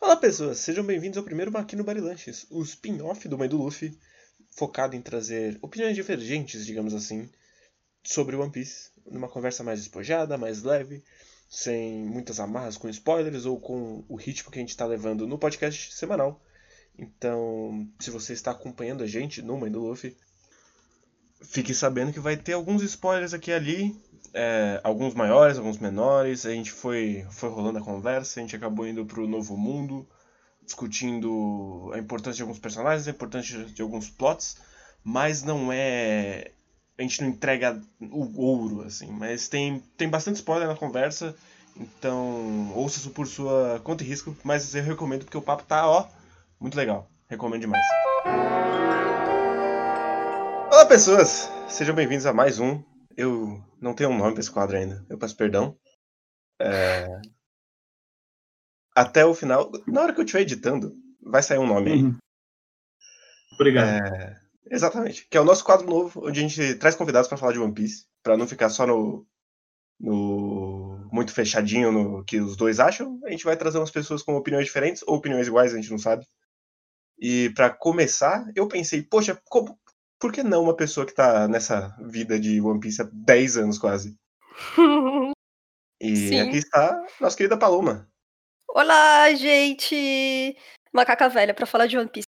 Olá pessoas, sejam bem-vindos ao primeiro Maquino Barilanches, o spin-off do Mãe do Luffy, focado em trazer opiniões divergentes, digamos assim, sobre One Piece, numa conversa mais despojada, mais leve, sem muitas amarras com spoilers ou com o ritmo que a gente está levando no podcast semanal. Então, se você está acompanhando a gente no Mãe do Luffy, fique sabendo que vai ter alguns spoilers aqui e ali, é, alguns maiores, alguns menores. A gente foi, foi rolando a conversa, a gente acabou indo para o novo mundo, discutindo a importância de alguns personagens, a importância de alguns plots, mas não é. A gente não entrega o ouro, assim, mas tem, tem bastante spoiler na conversa, então ouça isso por sua conta e risco, mas eu recomendo porque o papo tá, ó, muito legal. Recomendo demais. Pessoas! Sejam bem-vindos a mais um. Eu não tenho um nome para esse quadro ainda. Eu peço perdão. É... Até o final. Na hora que eu estiver editando, vai sair um nome aí. Uhum. Obrigado. É... Exatamente. Que é o nosso quadro novo, onde a gente traz convidados para falar de One Piece, para não ficar só no, no muito fechadinho no que os dois acham. A gente vai trazer umas pessoas com opiniões diferentes ou opiniões iguais, a gente não sabe. E para começar, eu pensei, poxa, como, por que não uma pessoa que tá nessa vida de One Piece há 10 anos quase? E Sim. aqui está nossa querida Paloma. Olá, gente! Macaca velha pra falar de One Piece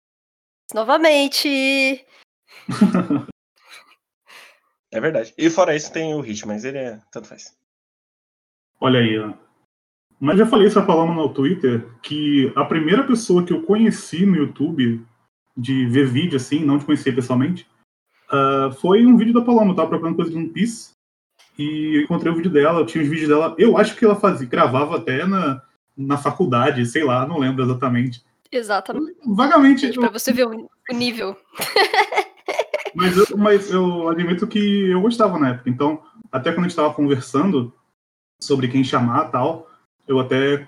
novamente. É verdade. E fora isso tem o Hit, mas ele é. Tanto faz. Olha aí, ó. Mas já falei essa palavra no Twitter que a primeira pessoa que eu conheci no YouTube de ver vídeo assim, não de conhecer pessoalmente, ah, foi um vídeo da Paloma. Eu tava procurando coisa de One Piece e eu encontrei o vídeo dela. Eu tinha os vídeos dela. Eu acho que ela fazia, gravava até na, na faculdade, sei lá, não lembro exatamente. Exatamente, Vagamente. pra você ver o, nível. Mas eu, mas eu admito que eu gostava na época. Então, até quando a gente estava conversando sobre quem chamar tal, eu até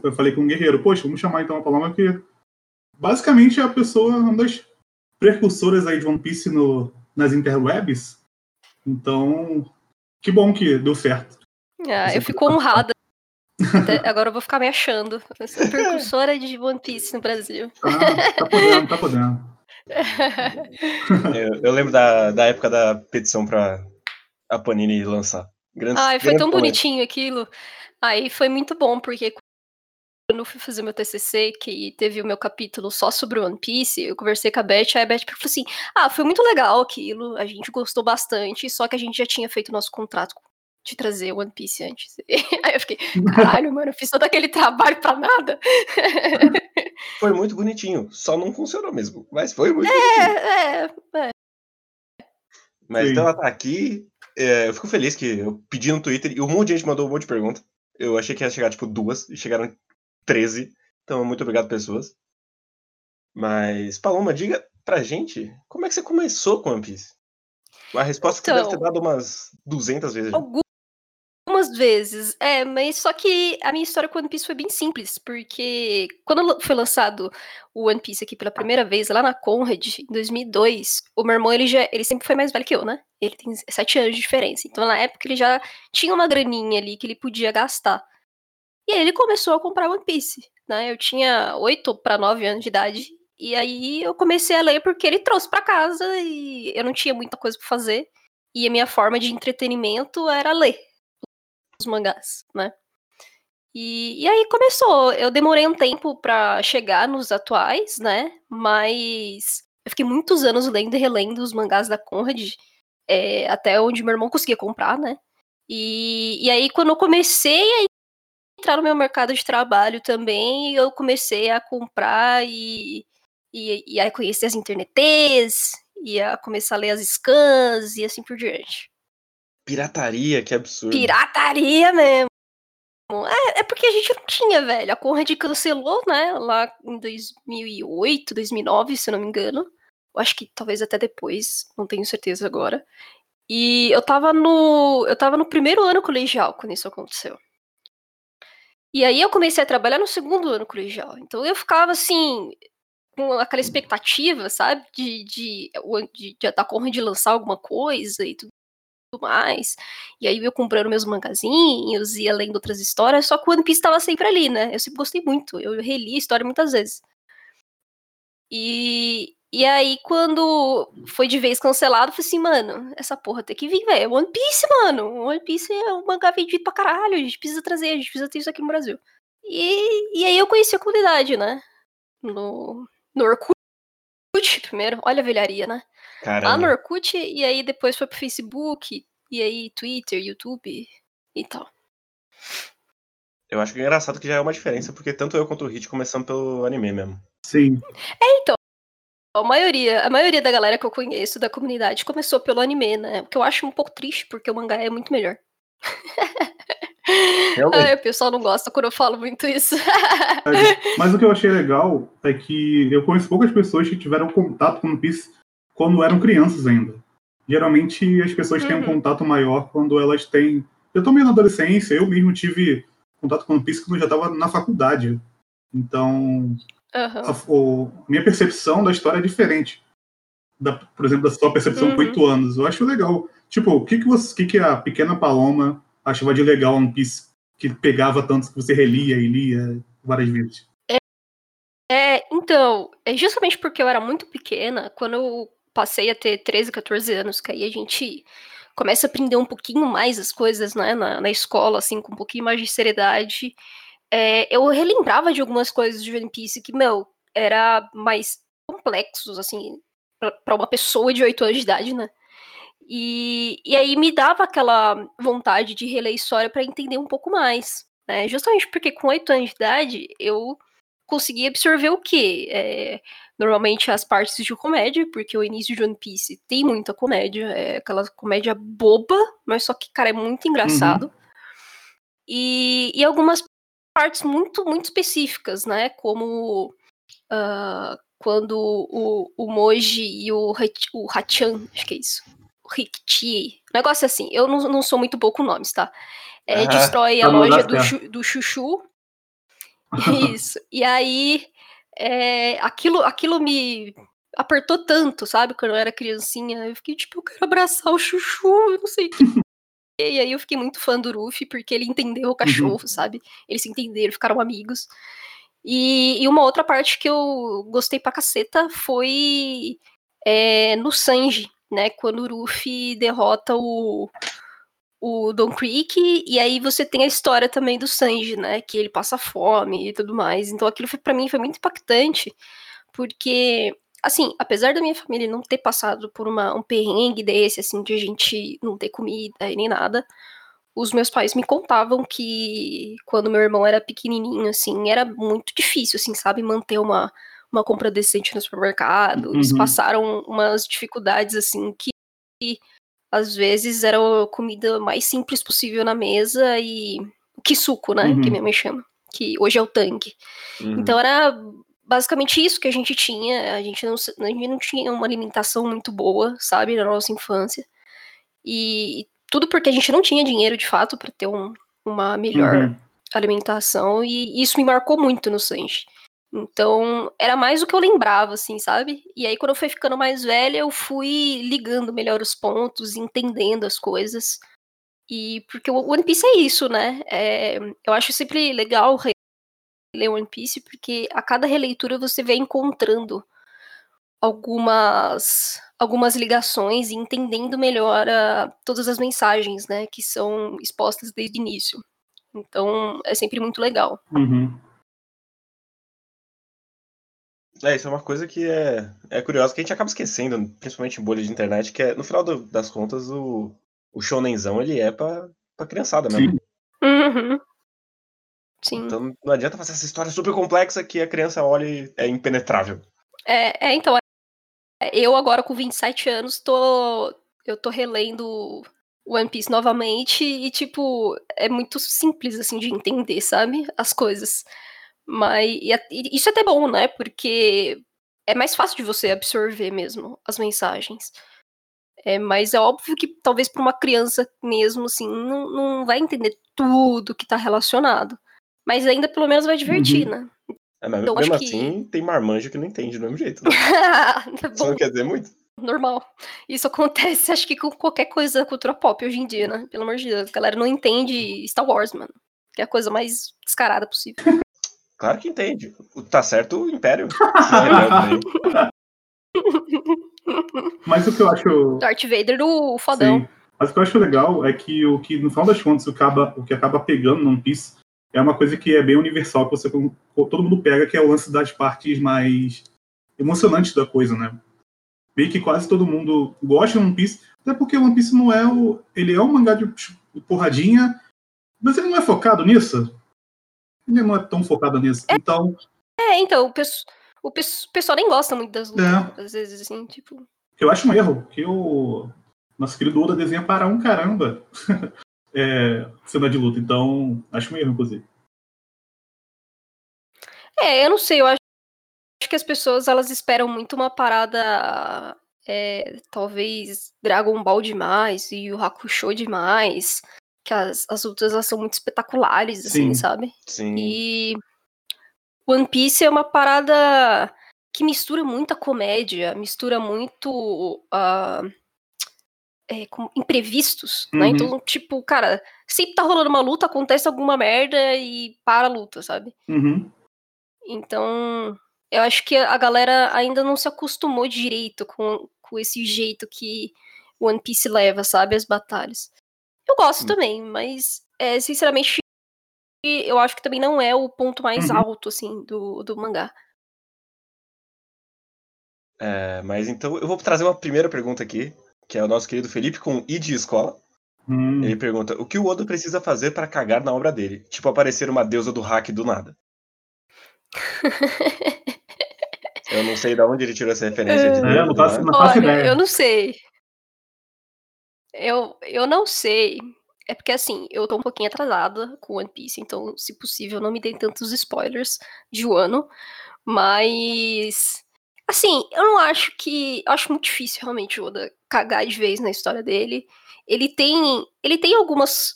eu falei com o Guerreiro, poxa, vamos chamar então a Paloma, que basicamente é a pessoa, uma das precursoras aí de One Piece no, nas interwebs. Então, que bom que deu certo. Ah, eu fico honrada. Até agora eu vou ficar me achando. Eu sou precursora de One Piece no Brasil. Tá, tá podendo, tá podendo. Eu, eu lembro da, da época da petição pra a Panini lançar. Grande, Ai, foi grande tão bonitinho aquilo. Aí foi muito bom, porque quando eu fui fazer meu TCC, que teve o meu capítulo só sobre One Piece, eu conversei com a Beth, aí a Beth falou assim, ah, foi muito legal aquilo, a gente gostou bastante, só que a gente já tinha feito nosso contrato de trazer One Piece antes. Aí eu fiquei, caralho, mano, eu fiz todo aquele trabalho pra nada. Foi muito bonitinho. Só não funcionou mesmo. Mas foi muito bonitinho. É, é, Mas Sim. então ela tá aqui. é, eu fico feliz que eu pedi no Twitter e um monte de gente mandou um monte de pergunta. Eu achei que ia chegar tipo duas, e chegaram 13. Então, muito obrigado, pessoas. Mas, Paloma, diga pra gente como é que você começou com One Piece? A resposta que você deve ter Então- dado umas 200 vezes. Algumas vezes, é, mas só que a minha história com One Piece foi bem simples, porque quando foi lançado o One Piece aqui pela primeira vez, lá na Conrad, em 2002, o meu irmão, ele, já, ele sempre foi mais velho que eu, né? Ele tem sete anos de diferença, então na época ele já tinha uma graninha ali que ele podia gastar. E aí ele começou a comprar One Piece, né? Eu tinha oito para nove anos de idade, e aí eu comecei a ler porque ele trouxe pra casa e eu não tinha muita coisa pra fazer, e a minha forma de entretenimento era ler os mangás, né? E, e aí começou. Eu demorei um tempo pra chegar nos atuais, né? Mas eu fiquei muitos anos lendo e relendo os mangás da Conrad, é, até onde meu irmão conseguia comprar, né? E, e aí, quando eu comecei a entrar no meu mercado de trabalho também, eu comecei a comprar e, e, e aí conhecer as internets, e a começar a ler as scans e assim por diante. Pirataria, que absurdo. Pirataria mesmo. É, é porque a gente não tinha, velho. A Conrad cancelou, né? Lá em 2008, 2009, se eu não me engano. Eu acho que talvez até depois, não tenho certeza agora. E eu tava no. Eu tava no primeiro ano colegial quando isso aconteceu. E aí eu comecei a trabalhar no segundo ano colegial. Então eu ficava assim, com aquela expectativa, sabe? De, de, de, de da Conrad lançar alguma coisa e tudo mais. E aí eu comprando meus mangazinhos, ia lendo outras histórias, só que o One Piece tava sempre ali, né? Eu sempre gostei muito, eu reli a história muitas vezes. E, e aí, quando foi de vez cancelado, eu falei assim, mano, essa porra tem que vir, velho. É One Piece, mano. One Piece é um mangá vendido pra caralho. A gente precisa trazer, a gente precisa ter isso aqui no Brasil. E, e aí eu conheci a comunidade, né? No, no Orkut primeiro. Olha a velharia, né? Caramba. Lá no Orkut, e aí depois foi pro Facebook, e aí Twitter, YouTube e tal. Eu acho que é engraçado que já é uma diferença, porque tanto eu quanto o Hit começamos pelo anime mesmo. Sim. É, então. A maioria, a maioria da galera que eu conheço da comunidade começou pelo anime, né? O que eu acho um pouco triste, porque o mangá é muito melhor. Ai, o pessoal não gosta quando eu falo muito isso. Mas o que eu achei legal é que eu conheço poucas pessoas que tiveram contato com o One Piece quando eram crianças ainda. Geralmente as pessoas uhum. têm um uhum. contato maior quando elas têm. Eu também na adolescência, eu mesmo tive contato com o One Piece quando eu já estava na faculdade. Então, Uhum. A, minha percepção da história é diferente. Da, por exemplo, da sua percepção uhum. com oito anos. Eu acho legal. Tipo, o que, que, você, que, que a pequena Paloma achava de legal One Piece que pegava tanto que você relia e lia várias vezes? É, é, então, é justamente porque eu era muito pequena, quando eu passei a ter 13, 14 anos, que aí a gente começa a aprender um pouquinho mais as coisas, né, na, na escola, assim, com um pouquinho mais de seriedade é, eu relembrava de algumas coisas de One Piece que, meu, era mais complexos, assim, para uma pessoa de 8 anos de idade, né? E, e aí me dava aquela vontade de reler a história para entender um pouco mais, né? Justamente porque com 8 anos de idade eu consegui absorver o quê? É, normalmente as partes de comédia, porque o início de One Piece tem muita comédia, é aquela comédia boba, mas só que, cara, é muito engraçado. Uhum. E, e algumas partes muito, muito específicas, né? Como uh, quando o, o Moji e o, o Hachan, acho que é isso, o Rikti, negócio assim, eu não, não sou muito bom com nomes, tá? É, destrói a loja do, do Chuchu. Isso. E aí, é, aquilo, aquilo me apertou tanto, sabe? Quando eu era criancinha. Eu fiquei tipo, eu quero abraçar o Chuchu, eu não sei o que e aí eu fiquei muito fã do Ruffy, porque ele entendeu o uhum. cachorro, uhum. sabe? Eles se entenderam, ficaram amigos. E, e, uma outra parte que eu gostei pra caceta foi é, no Sanji, né? Quando o Ruffy derrota o, o Don Creek, e aí você tem a história também do Sanji, né? Que ele passa fome e tudo mais. Então aquilo foi, para mim foi muito impactante, porque assim, apesar da minha família não ter passado por uma, um perrengue desse, assim, de a gente não ter comida e nem nada, os meus pais me contavam que quando meu irmão era pequenininho, assim, era muito difícil, assim, sabe, manter uma, uma compra decente no supermercado. Uhum. Eles passaram umas dificuldades, assim, que, às vezes era a comida mais simples possível na mesa e que suco, né, uhum. que minha mãe chama, que hoje é o tanque. Uhum. Então era basicamente isso que a gente tinha. A gente não, a gente não tinha uma alimentação muito boa, sabe, na nossa infância. E tudo porque a gente não tinha dinheiro de fato para ter um, uma melhor uhum. alimentação. E isso me marcou muito no Sanji. Então, era mais o que eu lembrava, assim, sabe? E aí, quando eu fui ficando mais velha, eu fui ligando melhor os pontos, entendendo as coisas. E porque o One Piece é isso, né? É, eu acho sempre legal ler One Piece, porque a cada releitura você vem encontrando algumas algumas ligações e entendendo melhor a, todas as mensagens, né, que são expostas desde o início. Então, é sempre muito legal. Uhum. É, isso é uma coisa que é, é curiosa, que a gente acaba esquecendo, principalmente em bolha de internet, que é, no final do, das contas, o, o shonenzão, ele é pra, pra criançada mesmo. Uhum. Sim. Então não adianta fazer essa história super complexa que a criança olha e é impenetrável. É, é então. Eu agora com 27 anos tô. Eu tô relendo One Piece novamente e, tipo, é muito simples, assim, de entender, sabe? As coisas. Mas e, e isso é até bom, né? Porque é mais fácil de você absorver mesmo as mensagens. É, mas é óbvio que talvez para uma criança mesmo, assim, não, não vai entender tudo que tá relacionado. Mas ainda pelo menos vai divertir, uhum. né? É, mas então, mesmo assim, que... tem marmanjo que não entende do mesmo jeito. Né? Isso não quer dizer muito? normal. Isso acontece, acho que com qualquer coisa da cultura pop hoje em dia, né? Pelo amor de Deus, a galera não entende Star Wars, mano. Que é a coisa mais descarada possível. Claro que entende. Tá certo o Império. Mas o que eu acho. Darth Vader, o fodão. Sim. Mas o que eu acho legal é que o que, no final das contas, o, acaba, o que acaba pegando no One Piece é uma coisa que é bem universal, que você todo mundo pega, que é o lance das partes mais emocionantes da coisa, né? Meio que quase todo mundo gosta de One Piece, até porque One Piece não é o. Ele é um mangá de porradinha, mas ele não é focado nisso. Ele não é tão focado nisso. É, então. É, então, o, o pessoal nem gosta muito das lutas, é. às vezes, assim, tipo. Eu acho um erro, que o nosso querido Oda desenha para um caramba é, cena de luta. Então, acho um erro, inclusive. É, eu não sei, eu acho que as pessoas elas esperam muito uma parada. É, talvez Dragon Ball demais e o Hakusho demais. Que as, as lutas elas são muito espetaculares, assim, sabe? Sim. E One Piece é uma parada que mistura muita comédia, mistura muito. Uh, é, com imprevistos, né? uhum. né? Então, tipo, cara, sempre tá rolando uma luta, acontece alguma merda e para a luta, sabe? Uhum. Então, eu acho que a galera ainda não se acostumou direito com, com esse jeito que One Piece leva, sabe? As batalhas. Eu gosto uhum. também, mas, é, sinceramente, eu acho que também não é o ponto mais uhum. alto, assim, do, do mangá. É, mas então eu vou trazer uma primeira pergunta aqui, que é o nosso querido Felipe com I de escola. Hum. Ele pergunta: o que o Oda precisa fazer para cagar na obra dele? Tipo, aparecer uma deusa do hack do nada. eu não sei de onde ele tirou essa referência. De é, não faço, não faço Olha, ideia. Eu não sei. Eu, eu não sei. É porque assim, eu tô um pouquinho atrasada com One Piece, então, se possível, não me dê tantos spoilers de ano. Mas Assim, eu não acho que. Eu acho muito difícil realmente o Oda cagar de vez na história dele. Ele tem. Ele tem algumas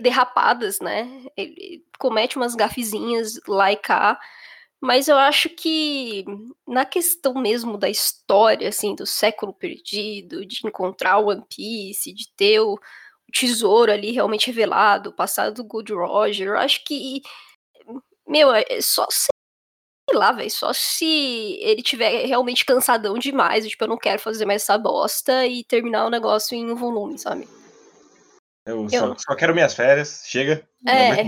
derrapadas, né? Ele comete umas gafezinhas lá e cá. Mas eu acho que na questão mesmo da história, assim, do século perdido, de encontrar o One Piece, de ter o, tesouro ali realmente revelado, o passado do Gold Roger, eu acho que. Meu, é só sei lá, velho, só se ele tiver realmente cansadão demais, tipo, eu não quero fazer mais essa bosta e terminar o negócio em um volume, sabe? Eu, eu... Só, só, quero minhas férias, chega, é.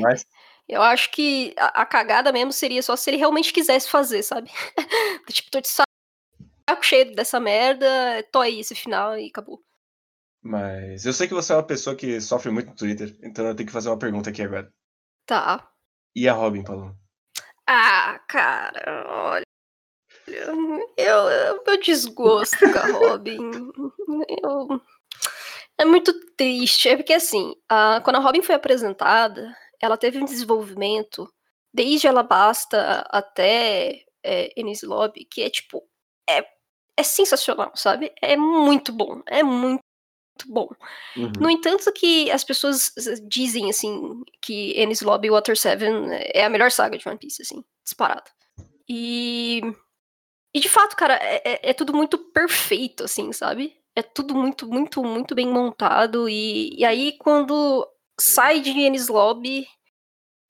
Eu acho que a, a, cagada mesmo seria só se ele realmente quisesse fazer, sabe? tipo, tô de saco cheio dessa merda, tô aí esse final e acabou. Mas eu sei que você é uma pessoa que sofre muito no Twitter, então eu tenho que fazer uma pergunta aqui agora. Tá. E a Robin, Paulo? Ah, cara, olha. Eu, eu, meu desgosto com a Robin. Eu, é muito triste. É porque, assim, a, quando a Robin foi apresentada, ela teve um desenvolvimento desde Alabasta até é, Ennis Lobby, que é tipo. É, é sensacional, sabe? É muito bom. É muito bom. Uhum. No entanto, que as pessoas dizem, assim, que Ennis Lobby e Water 7 é a melhor saga de One Piece, assim, disparado. E... E de fato, cara, é, é, é, tudo muito perfeito, assim, sabe? É tudo muito, muito, muito bem montado. E, e aí, quando sai de Ennis Lobby,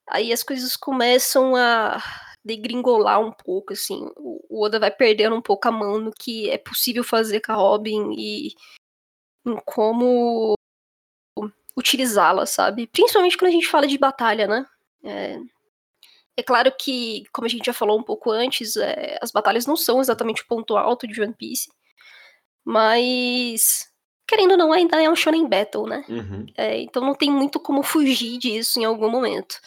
aí as coisas começam a degringolar um pouco, assim. O Oda vai perdendo um pouco a mão no que é possível fazer com a Robin e em como utilizá-la, sabe? Principalmente quando a gente fala de batalha, né? É, é claro que, como a gente já falou um pouco antes, é, as batalhas não são exatamente o ponto alto de One Piece, mas querendo ou não, ainda é um shonen battle, né? Uhum. É, então não tem muito como fugir disso em algum momento.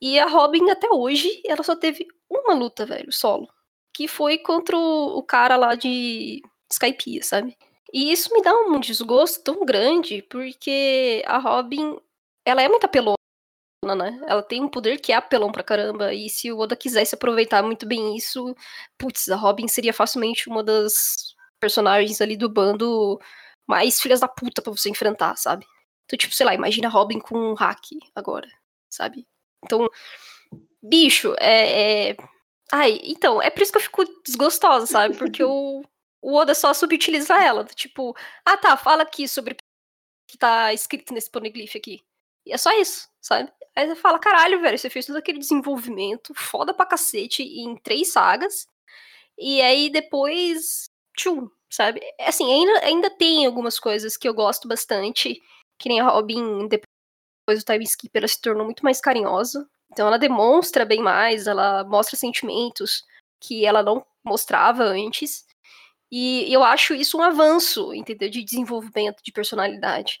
E a Robin, até hoje, ela só teve uma luta, velho, solo. Que foi contra o, o cara lá de Skypiea, sabe? E isso me dá um desgosto tão grande, porque a Robin, ela é muito apelona, né? Ela tem um poder que é apelão pra caramba, e se o Oda quisesse aproveitar muito bem isso, putz, a Robin seria facilmente uma das personagens ali do bando mais filhas da puta pra você enfrentar, sabe? Então, tipo, sei lá, imagina a Robin com um hack agora, sabe? Então, bicho, é, é... Ai, então, é por isso que eu fico desgostosa, sabe? Porque eu o Oda só subutiliza ela. Tipo, ah tá, fala aqui sobre o que tá escrito nesse poneglyph aqui. E é só isso, sabe? Aí você fala, caralho, velho, você fez todo aquele desenvolvimento foda pra cacete em três sagas. E aí depois. Tchum, sabe? É assim, ainda, ainda tem algumas coisas que eu gosto bastante. Que nem a Robin, depois do time skip, ela se tornou muito mais carinhosa. Então ela demonstra bem mais, ela mostra sentimentos que ela não mostrava antes. E eu acho isso um avanço, entendeu? De desenvolvimento de personalidade.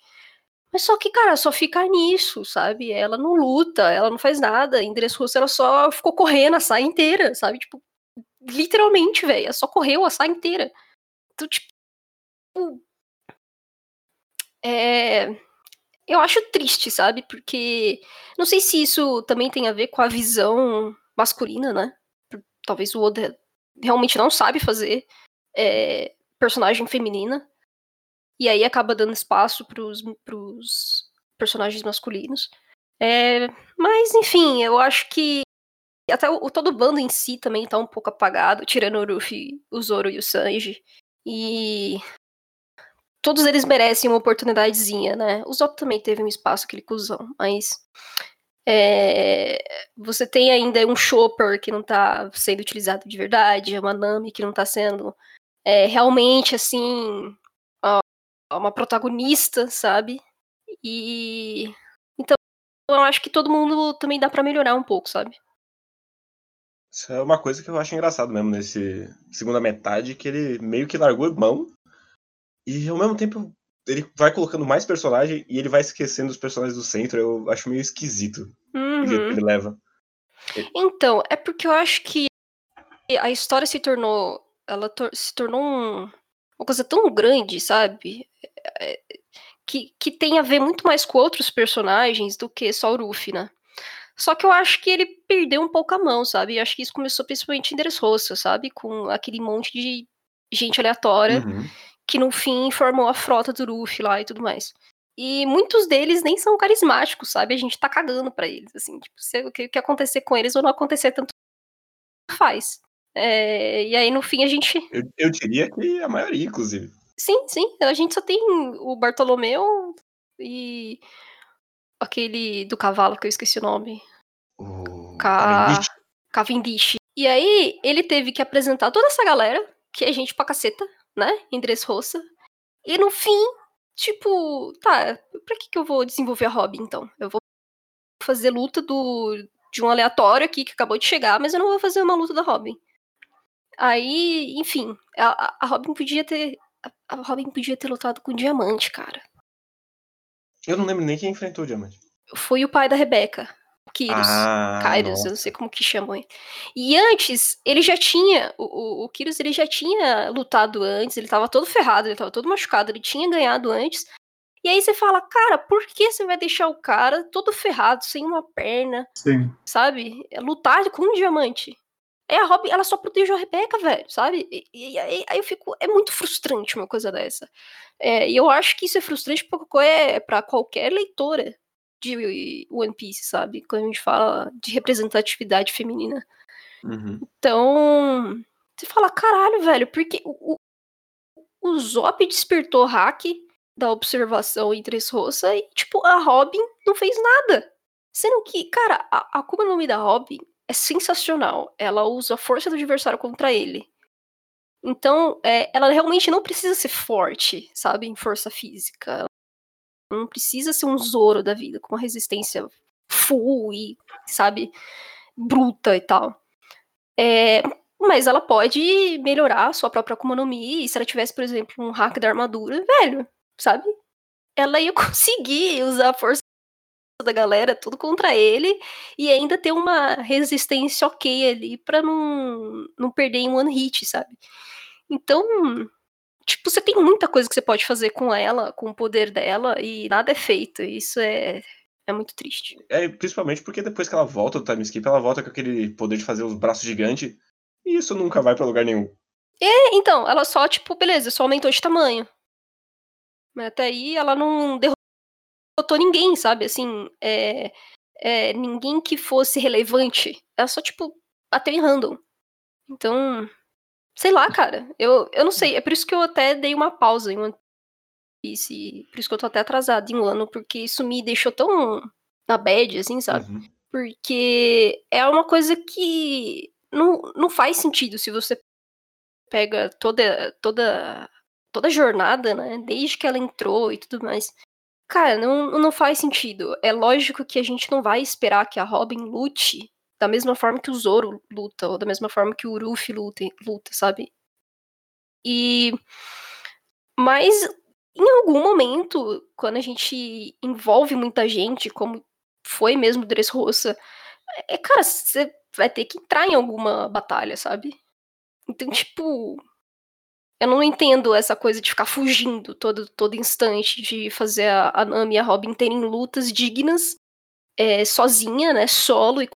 Mas só que, cara, só fica nisso, sabe? Ela não luta, ela não faz nada. Em Dressrosa ela só ficou correndo a saia inteira, sabe? Tipo, literalmente, velho. Ela só correu a saia inteira. Então, tipo. É. Eu acho triste, sabe? Porque. Não sei se isso também tem a ver com a visão masculina, né? Talvez o Oda realmente não sabe fazer é, personagem feminina. E aí acaba dando espaço pros, pros personagens masculinos. É, mas, enfim, eu acho que até o, todo o bando em si também tá um pouco apagado, tirando o Ruffy, o Zoro e o Sanji. E todos eles merecem uma oportunidadezinha, né? O Zop também teve um espaço, aquele cuzão, mas é, você tem ainda um Chopper que não tá sendo utilizado de verdade, uma Nami que não tá sendo é, realmente, assim, uma protagonista, sabe? E então eu acho que todo mundo também dá para melhorar um pouco, sabe? Isso é uma coisa que eu acho engraçado mesmo nesse segunda metade, que ele meio que largou mão e ao mesmo tempo ele vai colocando mais personagem e ele vai esquecendo os personagens do centro. Eu acho meio esquisito uhum. o jeito que ele leva. Então, é porque eu acho que a história se tornou. Ela tor se tornou um, uma coisa tão grande, sabe? É, que, que tem a ver muito mais com outros personagens do que só o Ruffy, né? Só que eu acho que ele perdeu um pouco a mão, sabe? Eu acho que isso começou principalmente em Dressrosa, sabe? Com aquele monte de gente aleatória Uhum. que no fim formou a frota do Ruffy lá e tudo mais. E muitos deles nem são carismáticos, sabe? A gente tá cagando pra eles, assim. Tipo, se, o que acontecer com eles ou não acontecer, tanto faz. É, e aí, no fim, a gente. Eu, eu diria que a maioria, inclusive. Sim, sim. A gente só tem o Bartolomeu e aquele do cavalo que eu esqueci o nome. O Ca... Cavendish. E aí, ele teve que apresentar toda essa galera, que é gente pra caceta, né? Em Dressrosa. E no fim, tipo, tá, pra que, que eu vou desenvolver a Robin, então? Eu vou fazer luta do, de um aleatório aqui que acabou de chegar, mas eu não vou fazer uma luta da Robin. Aí, enfim, a, a Robin podia ter. A Robin podia ter lutado com o Diamante, cara. Eu não lembro nem quem enfrentou o Diamante. Foi o pai da Rebeca. Kyrus. Ah, Kairos, nossa. eu não sei como que chamam ele. E antes, ele já tinha. O, o, o Kyrus, ele já tinha lutado antes, ele tava todo ferrado, ele tava todo machucado, ele tinha ganhado antes. E aí você fala, cara, por que você vai deixar o cara todo ferrado, sem uma perna, Sim. sabe? Lutar com um diamante. É a Robin, ela só protegeu a Rebeca, velho, sabe? E, e aí, aí eu fico. É muito frustrante uma coisa dessa. É, e eu acho que isso é frustrante pra qualquer, pra qualquer leitora de One Piece, sabe? Quando a gente fala de representatividade feminina. Uhum. Então. Você fala, caralho, velho, porque o, o, o Zop despertou hack da observação em Dressrosa e, tipo, a Robin não fez nada. Sendo que, cara, a, a Akuma no Mi da Robin é sensacional. Ela usa a força do adversário contra ele. Então, é, ela realmente não precisa ser forte, sabe, em força física. Não precisa ser um Zoro da vida, com uma resistência full e, sabe, bruta e tal. É, mas ela pode melhorar a sua própria Akuma no Mi, e se ela tivesse, por exemplo, um hack da armadura, velho, sabe? Ela ia conseguir usar a força da galera, tudo contra ele, e ainda ter uma resistência ok ali pra não, não perder em one hit, sabe? Então, tipo, você tem muita coisa que você pode fazer com ela, com o poder dela, e nada é feito. Isso é, é muito triste. É, principalmente porque depois que ela volta do time skip, ela volta com aquele poder de fazer os braços gigantes. E isso nunca vai pra lugar nenhum. É, então, ela só, tipo, beleza, só aumentou de tamanho. Mas até aí ela não derrotou ninguém, sabe? Assim, é, é, ninguém que fosse relevante. Ela só, tipo, bateu em random. Então, sei lá, cara. Eu, eu não sei. É por isso que eu até dei uma pausa em One Piece. Por isso que eu tô até atrasado em um ano, porque isso me deixou tão na bad, assim, sabe? Uhum. Porque é uma coisa que não, não faz sentido se você pega toda, toda, toda a jornada, né? Desde que ela entrou e tudo mais. Cara, não, não faz sentido. É lógico que a gente não vai esperar que a Robin lute da mesma forma que o Zoro luta, ou da mesma forma que o Ruffy luta, luta sabe? E. Mas em algum momento, quando a gente envolve muita gente, como foi mesmo Dressrosa, é, cara, você vai ter que entrar em alguma batalha, sabe? Então, tipo, eu não entendo essa coisa de ficar fugindo todo, todo instante, de fazer a, a Nami e a Robin terem lutas dignas, é, sozinha, né, solo, e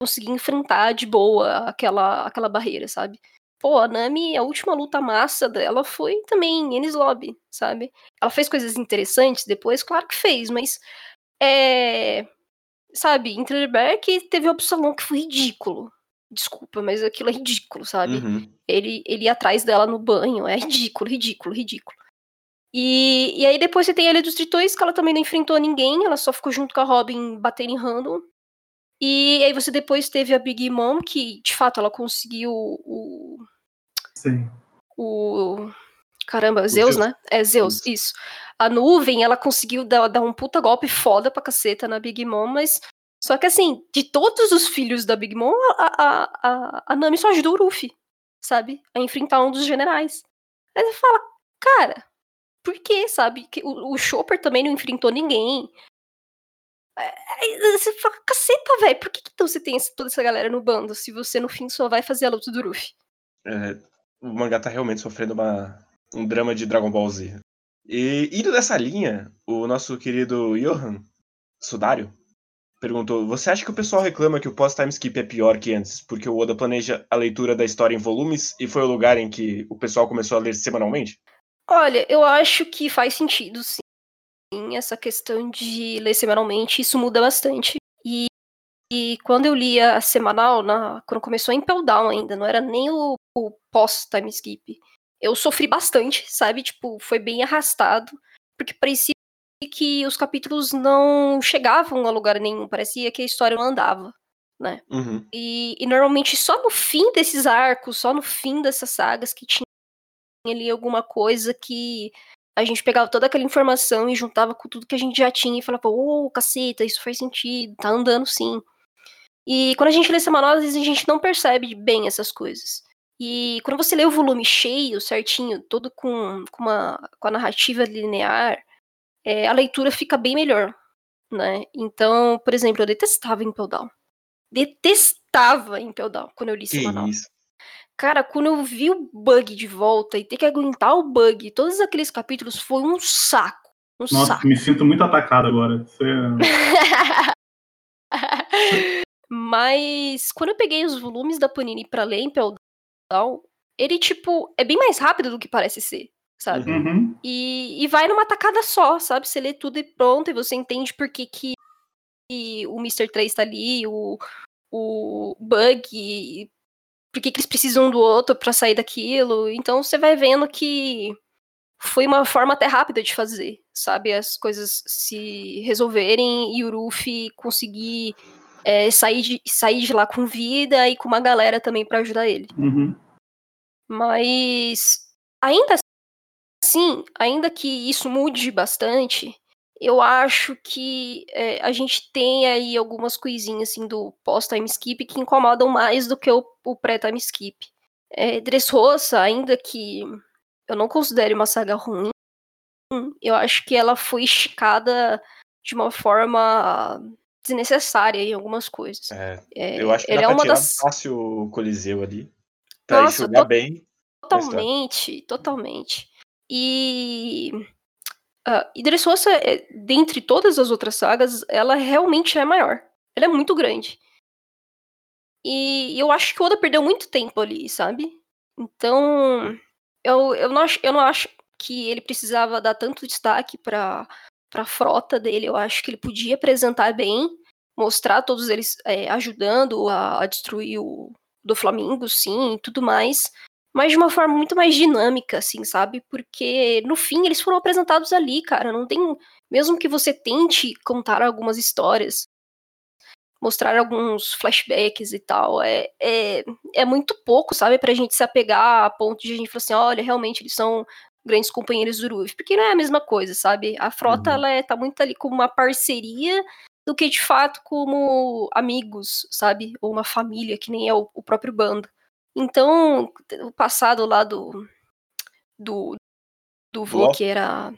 conseguir enfrentar de boa aquela, aquela barreira, sabe? Pô, a Nami, a última luta massa dela foi também em Enies Lobby, sabe? Ela fez coisas interessantes depois, claro que fez, mas é... Sabe, em Thriller teve o Absalom que foi ridículo. Desculpa, mas aquilo é ridículo, sabe? Uhum. Ele, ele ia atrás dela no banho. É ridículo, ridículo, ridículo. E, e aí depois você tem a Ilha dos Tritões, que ela também não enfrentou ninguém, ela só ficou junto com a Robin batendo em random. E aí você depois teve a Big Mom, que de fato ela conseguiu o. Sim. O. Caramba, Zeus, Zeus. né? É Zeus, Isso. isso. A nuvem, ela conseguiu dar, dar um puta golpe foda pra caceta na Big Mom, mas. Só que assim, de todos os filhos da Big Mom, a, a, a, a Nami só ajudou o Ruffy, sabe? A enfrentar um dos generais. Aí você fala, cara, por que, sabe? Que o, o Chopper também não enfrentou ninguém. Aí você fala, caceta, velho, por que, que então você tem esse- toda essa galera no bando se você no fim só vai fazer a luta do Ruffy? É, o mangá tá realmente sofrendo uma, um drama de Dragon Ball Z. E indo dessa linha, o nosso querido Johan Sudário perguntou: Você acha que o pessoal reclama que o pós-time skip é pior que antes, porque o Oda planeja a leitura da história em volumes e foi o lugar em que o pessoal começou a ler semanalmente? Olha, eu acho que faz sentido, sim, essa questão de ler semanalmente, isso muda bastante. E, e quando eu lia a semanal, na, quando começou em Impel Down ainda, não era nem o, o pós-time skip, eu sofri bastante, sabe? Tipo, foi bem arrastado, porque parecia que os capítulos não chegavam a lugar nenhum, parecia que a história não andava, né? Uhum. E, e normalmente só no fim desses arcos, só no fim dessas sagas que tinha ali alguma coisa que a gente pegava toda aquela informação e juntava com tudo que a gente já tinha e falava, ô, caceta, isso faz sentido, tá andando sim. E quando a gente lê semanal, às vezes a gente não percebe bem essas coisas. E quando você lê o volume cheio, certinho, todo com, com, uma, com a narrativa linear, é, a leitura fica bem melhor, né? Então, por exemplo, eu detestava Impel Down. Detestava Impel Down quando eu li Que semanal. isso? Cara, quando eu vi o bug de volta e ter que aguentar o bug, todos aqueles capítulos foi um saco. Um Nossa, saco. me sinto muito atacado agora. Você... Mas quando eu peguei os volumes da Panini pra ler em Impel Down, ele, tipo, é bem mais rápido do que parece ser, sabe? Uhum. E, e vai numa tacada só, sabe? Você lê tudo e pronto, e você entende por que, que o Mr. 3 tá ali, o, o Bug, por que, que eles precisam um do outro pra sair daquilo. Então você vai vendo que foi uma forma até rápida de fazer, sabe? As coisas se resolverem e o Ruffy conseguir é, sair, de, sair de lá com vida e com uma galera também pra ajudar ele. Uhum. Mas ainda assim, ainda que isso mude bastante, eu acho que é, a gente tem aí algumas coisinhas assim do pós-time skip que incomodam mais do que o, o pré-time skip. É, Dressrosa, ainda que eu não considere uma saga ruim, eu acho que ela foi esticada de uma forma desnecessária em algumas coisas. É, É, eu acho que ele é uma das fácil o Coliseu ali. Pra Nossa, enxugar to- bem. Totalmente, totalmente. E. Uh, e Dressrosa, é, dentre todas as outras sagas, ela realmente é maior. Ela é muito grande. E eu acho que o Oda perdeu muito tempo ali, sabe? Então. Eu, eu, não, acho, eu não acho que ele precisava dar tanto destaque pra, pra frota dele. Eu acho que ele podia apresentar bem, mostrar todos eles é, ajudando a, a destruir o do Flamengo, sim, e tudo mais. Mas de uma forma muito mais dinâmica, assim, sabe? Porque no fim eles foram apresentados ali, cara. Não tem. Mesmo que você tente contar algumas histórias, mostrar alguns flashbacks e tal, é, é, é muito pouco, sabe? Pra gente se apegar a ponto de a gente falar assim: olha, realmente eles são grandes companheiros do Ruff. Porque não é a mesma coisa, sabe? A frota, uhum. ela é, tá muito ali como uma parceria do que de fato como amigos, sabe? Ou uma família, que nem é o, o próprio bando. Então, o passado lá do. do. do vô, que era.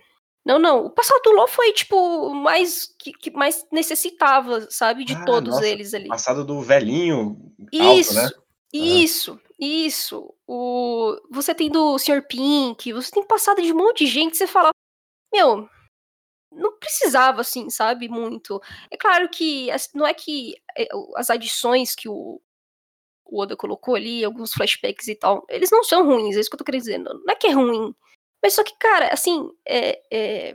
Não, não. O passado do Ló foi, tipo, mais. que, que mais necessitava, sabe? De ah, todos nossa, eles ali. O passado do velhinho. Isso. Alto, né? Isso, uhum. isso. O, você tem do Sr. Pink, você tem passado de um monte de gente, você fala, meu, não precisava, assim, sabe, muito. É claro que não é que é, as adições que o, o Oda colocou ali, alguns flashbacks e tal, eles não são ruins, é isso que eu tô querendo dizer. Não é que é ruim. Mas só que, cara, assim, é, é,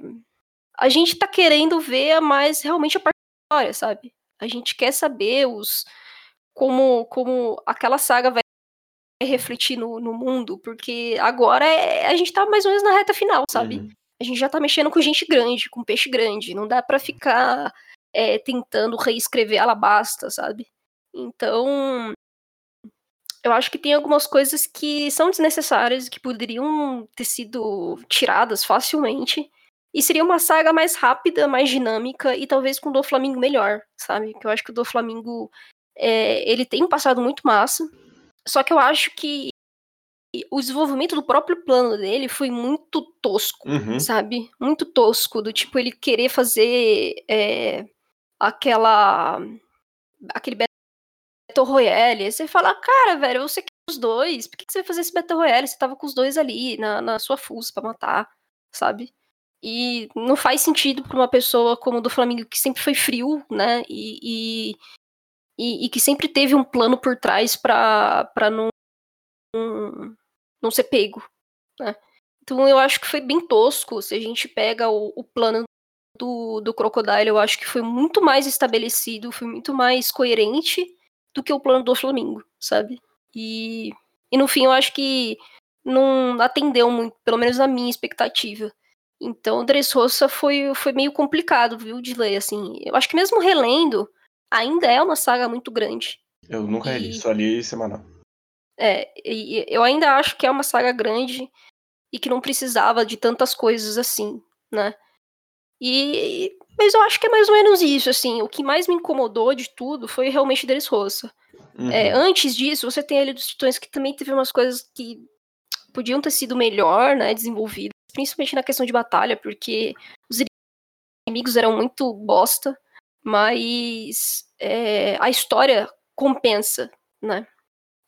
a gente tá querendo ver mais realmente a parte da história, sabe? A gente quer saber os como, como aquela saga vai refletir no, no mundo, porque agora é, a gente tá mais ou menos na reta final, sabe? Uhum. A gente já tá mexendo com gente grande, com peixe grande, não dá para ficar é, tentando reescrever Alabasta, sabe? Então, eu acho que tem algumas coisas que são desnecessárias, que poderiam ter sido tiradas facilmente. E seria uma saga mais rápida, mais dinâmica e talvez com o do Flamengo melhor, sabe? Que eu acho que o do Flamengo é, ele tem um passado muito massa. Só que eu acho que o desenvolvimento do próprio plano dele foi muito tosco, uhum. sabe? Muito tosco, do tipo ele querer fazer é, aquela. aquele Battle Royale. Você fala, cara, velho, você quer os dois, por que, você vai fazer esse Battle Royale? Você tava com os dois ali na, na sua fuça pra matar, sabe? E não faz sentido pra uma pessoa como o do Flamengo, que sempre foi frio, né? E, e, e, e que sempre teve um plano por trás pra, pra não, não, não ser pego, né? Então eu acho que foi bem tosco. Se a gente pega o, o plano do, do Crocodile, eu acho que foi muito mais estabelecido, foi muito mais coerente do que o plano do Flamengo, sabe? E, e no fim eu acho que não atendeu muito, pelo menos a minha expectativa. Então, Dressrosa foi, foi meio complicado, viu, de ler, assim. Eu acho que mesmo relendo, ainda é uma saga muito grande. Eu nunca e... li, só li semanal. É, e eu ainda acho que é uma saga grande e que não precisava de tantas coisas assim, né? E mas eu acho que é mais ou menos isso, assim. O que mais me incomodou de tudo foi realmente Deles Roça. Uhum. É, antes disso, você tem ali dos Titãs que também teve umas coisas que podiam ter sido melhor, né, desenvolvidas, principalmente na questão de batalha, porque os inimigos eram muito bosta, mas é, a história compensa, né?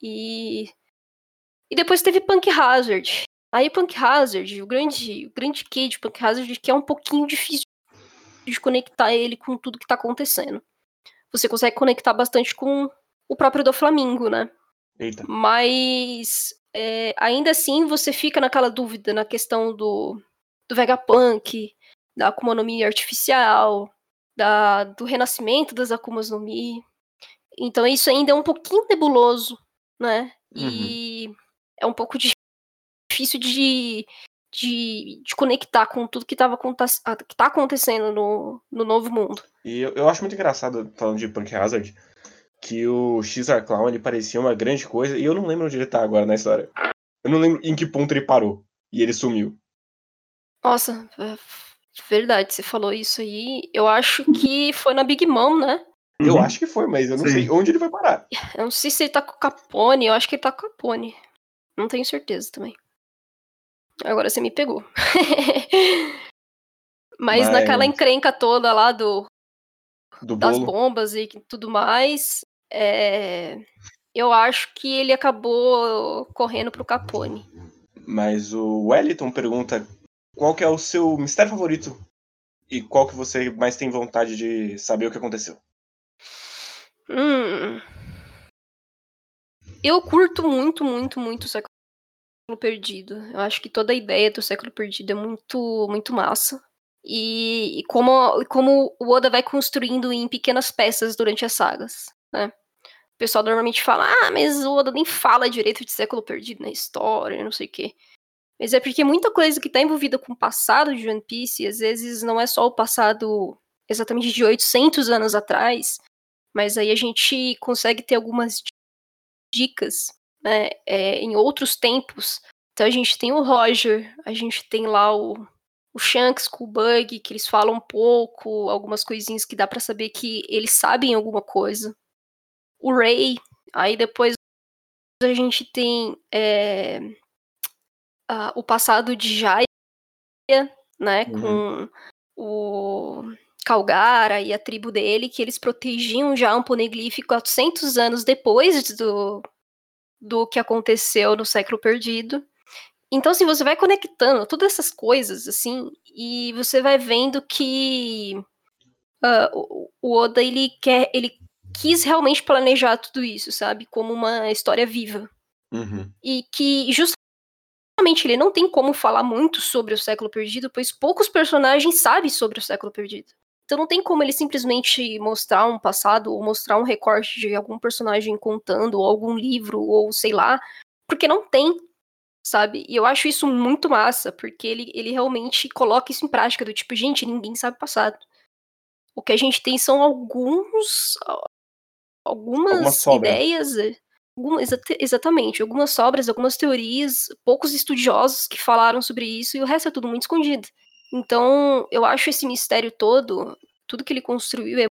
E, e depois teve Punk Hazard. Aí Punk Hazard, o grande, o grande key de Punk Hazard, que é um pouquinho difícil de conectar ele com tudo que tá acontecendo. Você consegue conectar bastante com o próprio do Flamengo, né? Eita. Mas é, ainda assim você fica naquela dúvida na questão do, do Vegapunk, da Akuma no Mi artificial, da, do renascimento das Akumas no Mi. Então isso ainda é um pouquinho nebuloso, né? Uhum. E é um pouco difícil de, de, de conectar com tudo que, tava, que tá acontecendo no, no novo mundo. E eu, eu acho muito engraçado, falando de Punk Hazard, que o Xar Clown ele parecia uma grande coisa, e eu não lembro onde ele tá agora na história. Eu não lembro em que ponto ele parou. E ele sumiu. Nossa, é verdade, você falou isso aí. Eu acho que foi na Big Mom, né? Eu uhum. acho que foi, mas eu não Sim. sei onde ele vai parar. Eu não sei se ele tá com o Capone, eu acho que ele tá com o Capone. Não tenho certeza também. Agora você me pegou. Mas, Mas, naquela encrenca toda lá do, do das bombas e tudo mais, é, eu acho que ele acabou correndo pro Capone. Mas o Wellington pergunta qual que é o seu mistério favorito e qual que você mais tem vontade de saber o que aconteceu. Hum. Eu curto muito, muito, muito Perdido. Eu acho que toda a ideia do Século Perdido é muito, muito massa. E, e como, como o Oda vai construindo em pequenas peças durante as sagas, né? pessoal normalmente fala, ah, mas o Oda nem fala direito de século perdido na história, não sei o quê. Mas é porque muita coisa que está envolvida com o passado de One Piece, às vezes não é só o passado exatamente de 800 anos atrás, mas aí a gente consegue ter algumas dicas né, é, em outros tempos. Então a gente tem o Roger, a gente tem lá o, o Shanks com o Bug, que eles falam um pouco, algumas coisinhas que dá para saber que eles sabem alguma coisa. O Ray, aí depois a gente tem é, a, o passado de Jaya, né, uhum. com o Calgara e a tribo dele, que eles protegiam já um Poneglyph 400 anos depois do, do que aconteceu no século perdido. Então, assim, você vai conectando todas essas coisas, assim, e você vai vendo que uh, o, o Oda, ele quer, ele quis realmente planejar tudo isso, sabe? Como uma história viva. Uhum. E que justamente ele não tem como falar muito sobre o século perdido, pois poucos personagens sabem sobre o século perdido. Então não tem como ele simplesmente mostrar um passado ou mostrar um recorte de algum personagem contando, ou algum livro, ou sei lá, porque não tem sabe? E eu acho isso muito massa, porque ele, ele realmente coloca isso em prática, do tipo, gente, ninguém sabe o passado. O que a gente tem são alguns. algumas ideias. Algumas, exatamente, algumas sobras, algumas teorias, poucos estudiosos que falaram sobre isso, e o resto é tudo muito escondido. Então, eu acho esse mistério todo, tudo que ele construiu é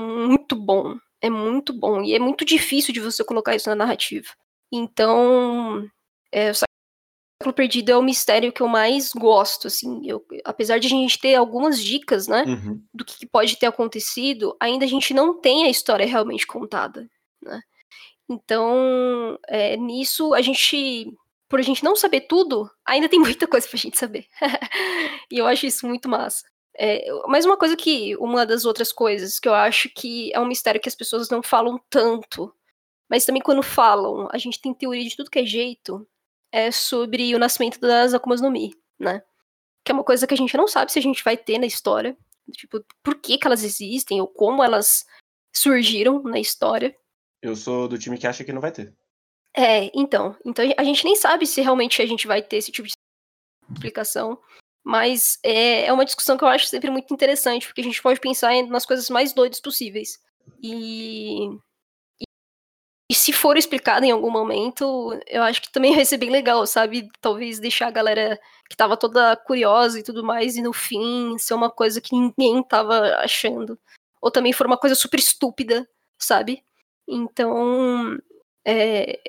muito bom. É muito bom. E é muito difícil de você colocar isso na narrativa. Então, é, Século Perdido é o mistério que eu mais gosto, assim. Eu, apesar de a gente ter algumas dicas, né, uhum. do que pode ter acontecido, ainda a gente não tem a história realmente contada, né. Então, é, nisso, a gente, por a gente não saber tudo, ainda tem muita coisa pra gente saber. e eu acho isso muito massa. É, mas uma coisa que, uma das outras coisas que eu acho que é um mistério que as pessoas não falam tanto, mas também quando falam, a gente tem teoria de tudo que é jeito, é sobre o nascimento das Akumas no Mi, né? Que é uma coisa que a gente não sabe se a gente vai ter na história. Tipo, por que, que elas existem ou como elas surgiram na história. Eu sou do time que acha que não vai ter. É, então. Então a gente nem sabe se realmente a gente vai ter esse tipo de explicação. Mas é, é uma discussão que eu acho sempre muito interessante, porque a gente pode pensar nas coisas mais doidas possíveis. E e se for explicado em algum momento, eu acho que também vai ser bem legal, sabe? Talvez deixar a galera que tava toda curiosa e tudo mais, e no fim ser uma coisa que ninguém tava achando. Ou também for uma coisa super estúpida, sabe? Então. É,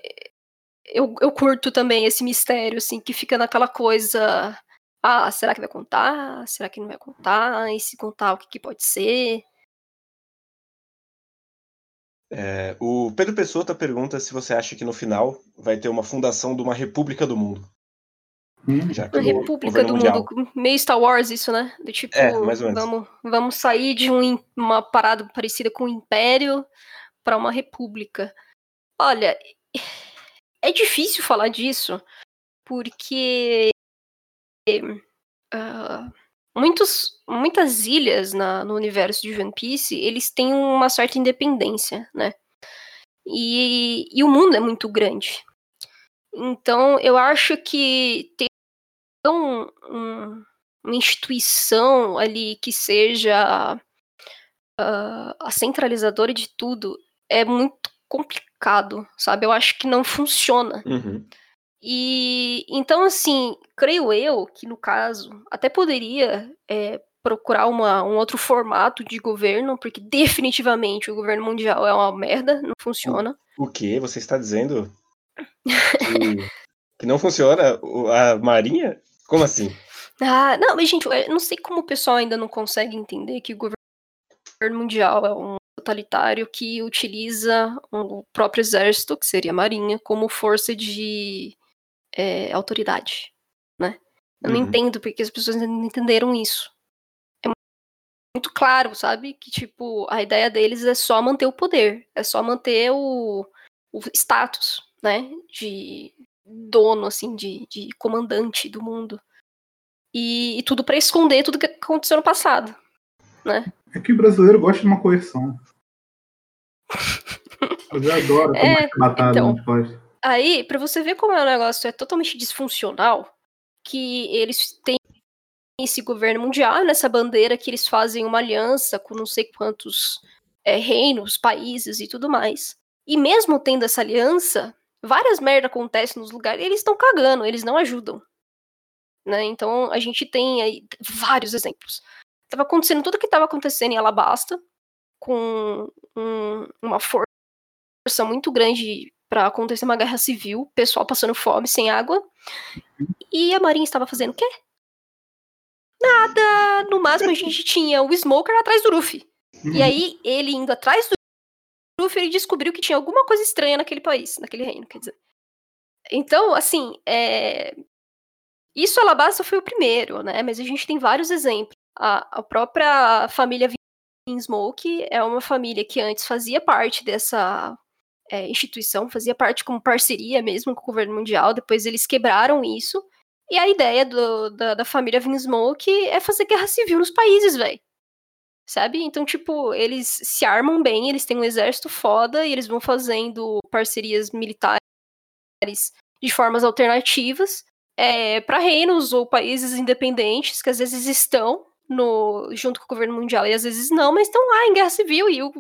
eu, eu curto também esse mistério, assim, que fica naquela coisa. Ah, será que vai contar? Será que não vai contar? E se contar, o que, que pode ser? É, o Pedro Pessoa pergunta se você acha que no final vai ter uma fundação de uma república do mundo. Hum. Já que uma república do mundial. mundo, meio Star Wars isso, né? Do tipo, é, mais ou menos. Vamos, vamos sair de um, uma parada parecida com o Império para uma república. Olha, é difícil falar disso, porque uh, muitos, muitas ilhas na, no universo de One Piece, eles têm uma certa independência, né? E, e o mundo é muito grande. Então, eu acho que ter um, um, uma instituição ali que seja uh, a centralizadora de tudo é muito complicado, sabe? Eu acho que não funciona. Uhum. E então, assim, creio eu que no caso até poderia é, procurar uma, um outro formato de governo, porque definitivamente o governo mundial é uma merda, não funciona. O, o que? Você está dizendo? que, que não funciona a Marinha? Como assim? Ah, não, mas gente, eu não sei como o pessoal ainda não consegue entender que o governo mundial é um totalitário que utiliza o próprio exército, que seria a marinha, como força de é, autoridade, né? Eu uhum. não entendo porque as pessoas não entenderam isso. É muito claro, sabe? Que, tipo, a ideia deles é só manter o poder, é só manter o, o status, né? De dono, assim, de, de comandante do mundo. E, e tudo para esconder tudo que aconteceu no passado, né? É que o brasileiro gosta de uma coerção. Eu adoro É, batalha, então. pode. Aí, pra você ver como é um negócio é totalmente disfuncional, que eles têm esse governo mundial, nessa bandeira que eles fazem uma aliança com não sei quantos é, reinos, países e tudo mais. E mesmo tendo essa aliança, várias merdas acontecem nos lugares e eles estão cagando, eles não ajudam. Né? Então a gente tem aí vários exemplos. Tava acontecendo tudo o que estava acontecendo em Alabasta, com um- uma força muito grande para acontecer uma guerra civil, pessoal passando fome, sem água. E a Marinha estava fazendo o quê? Nada! No máximo a gente tinha o Smoker atrás do Ruffy. E aí, ele indo atrás do Ruffy, ele descobriu que tinha alguma coisa estranha naquele país, naquele reino, quer dizer. Então, assim, é... isso Alabasta foi o primeiro, né? Mas a gente tem vários exemplos. A, a própria família Vinsmoke é uma família que antes fazia parte dessa é, instituição, fazia parte como parceria mesmo com o governo mundial, depois eles quebraram isso. E a ideia do- da, da família Vinsmoke é fazer guerra civil nos países, velho. Sabe? Então, tipo, eles se armam bem, eles têm um exército foda e eles vão fazendo parcerias militares de formas alternativas é, para reinos ou países independentes que às vezes estão no junto com o governo mundial e às vezes não, mas estão lá em guerra civil e, o,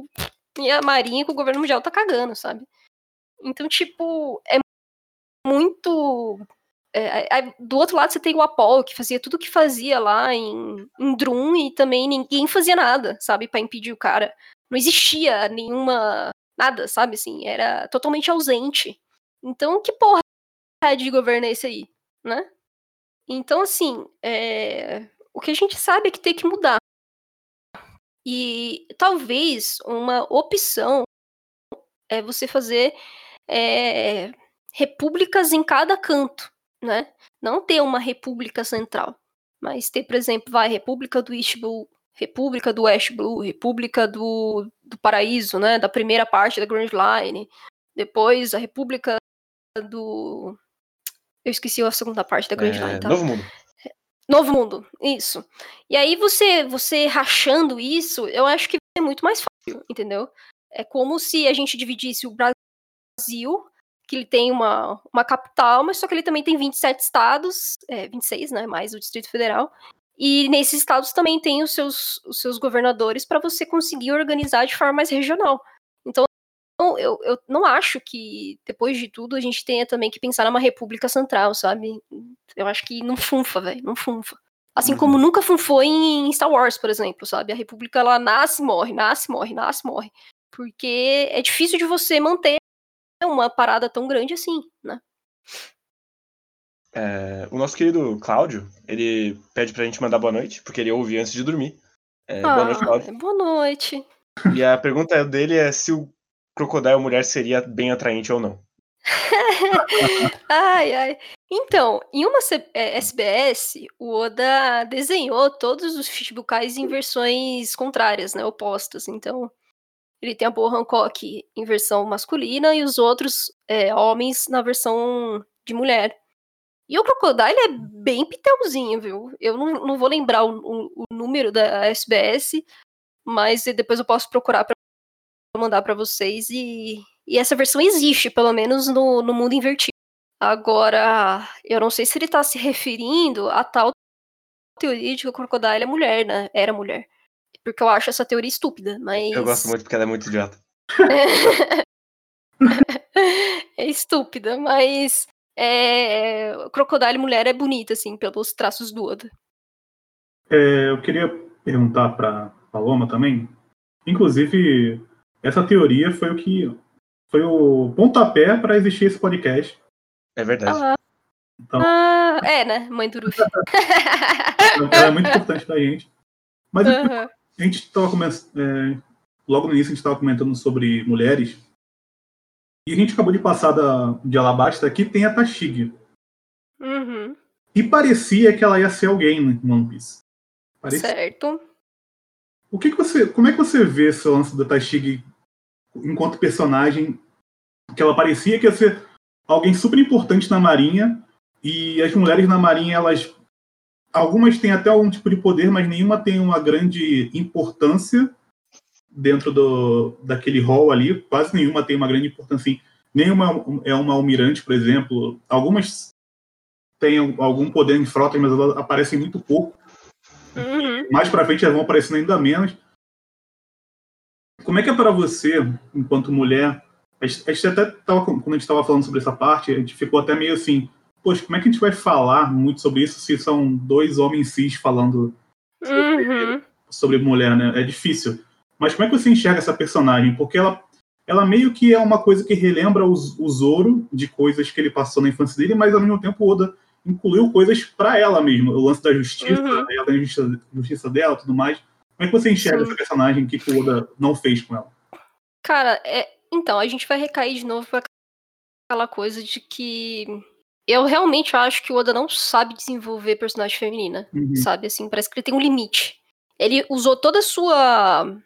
e a marinha com o governo mundial tá cagando, sabe? Então, tipo, é muito é, aí, do outro lado, você tem o Apollo, que fazia tudo o que fazia lá em, em Drum e também ninguém fazia nada, sabe, para impedir o cara. Não existia nenhuma. Nada, sabe, assim, era totalmente ausente. Então, que porra de governo é esse aí, né? Então, assim, é, o que a gente sabe é que tem que mudar. E talvez uma opção é você fazer é, repúblicas em cada canto né? Não ter uma república central, mas ter, por exemplo, vai República do East Blue, República do West Blue, República do, do Paraíso, né? Da primeira parte da Grand Line, depois a República do eu esqueci a segunda parte da Grand É, Line, tá? Novo Mundo. Novo Mundo, isso. E aí você, você rachando isso, eu acho que é muito mais fácil, entendeu? É como se a gente dividisse o Brasil, que ele tem uma, uma capital, mas só que ele também tem 27 estados, é, 26, né, mais o Distrito Federal, e nesses estados também tem os seus, os seus governadores para você conseguir organizar de forma mais regional. Eu, eu não acho que, depois de tudo, a gente tenha também que pensar numa república central, sabe? Eu acho que não funfa, velho, não funfa. Assim Uhum. como nunca funfou em Star Wars, por exemplo, sabe? A república, ela nasce e morre, nasce, morre, nasce, morre. Porque é difícil de você manter uma parada tão grande assim, né? É, o nosso querido Cláudio, ele pede pra gente mandar boa noite, porque ele ouve antes de dormir. É, boa noite, Cláudio. Ah, boa noite. E a pergunta dele é se o Crocodile Mulher seria bem atraente ou não. ai, ai. Então, em uma C- é, SBS, o Oda desenhou todos os Shichibukais em versões contrárias, né? Opostas. Então, ele tem a Boa Hancock em versão masculina e os outros é, homens na versão de mulher. E o Crocodile é bem pitelzinho, viu? Eu não, não vou lembrar o, o- o número da SBS, mas depois eu posso procurar mandar para vocês. E, e essa versão existe, pelo menos no, no mundo invertido. Agora, eu não sei se ele tá se referindo a tal teoria de que o Crocodile é mulher, né? Era mulher. Porque eu acho essa teoria estúpida, mas. Eu gosto muito porque ela é muito idiota. é estúpida, mas. É... o Crocodile mulher é bonita, assim, pelos traços do Oda. É, eu queria perguntar para Paloma também. Inclusive, essa teoria foi o que foi o pontapé para existir esse podcast. É verdade. Ah, Então, ah, é, né? Mãe do ela é muito importante pra gente. Mas Aham. a gente estava começando. logo no início a gente estava comentando sobre mulheres. E a gente acabou de passar da, de Alabasta que tem a Tashig. Uhum, E parecia que ela ia ser alguém no One Piece. Parecia. certo. O que, que você. Como é que você vê esse lance da Tashig enquanto personagem? Que ela parecia que ia ser alguém super importante na Marinha. E as mulheres na Marinha, elas. Algumas têm até algum tipo de poder, mas nenhuma tem uma grande importância dentro do, daquele rol ali, quase nenhuma tem uma grande importância. Assim, nenhuma é uma almirante, por exemplo. Algumas têm algum poder em frotas, mas elas aparecem muito pouco. Uhum. Mais para frente elas vão aparecendo ainda menos. Como é que é para você, enquanto mulher? A gente até tava, quando a gente estava falando sobre essa parte, a gente ficou até meio assim, poxa, como é que a gente vai falar muito sobre isso se são dois homens cis falando sobre, uhum. sobre mulher, né? É difícil. Mas como é que você enxerga essa personagem? Porque ela, ela meio que é uma coisa que relembra o, o Zoro de coisas que ele passou na infância dele, mas ao mesmo tempo o Oda incluiu coisas para ela mesmo. O lance da justiça, uhum. ela tem a justiça, justiça dela tudo mais. Como é que você enxerga Sim. essa personagem que o Oda não fez com ela? Cara, é, então, a gente vai recair de novo pra aquela coisa de que eu realmente acho que o Oda não sabe desenvolver personagem feminina, uhum. sabe? Assim, parece que ele tem um limite. Ele usou toda a sua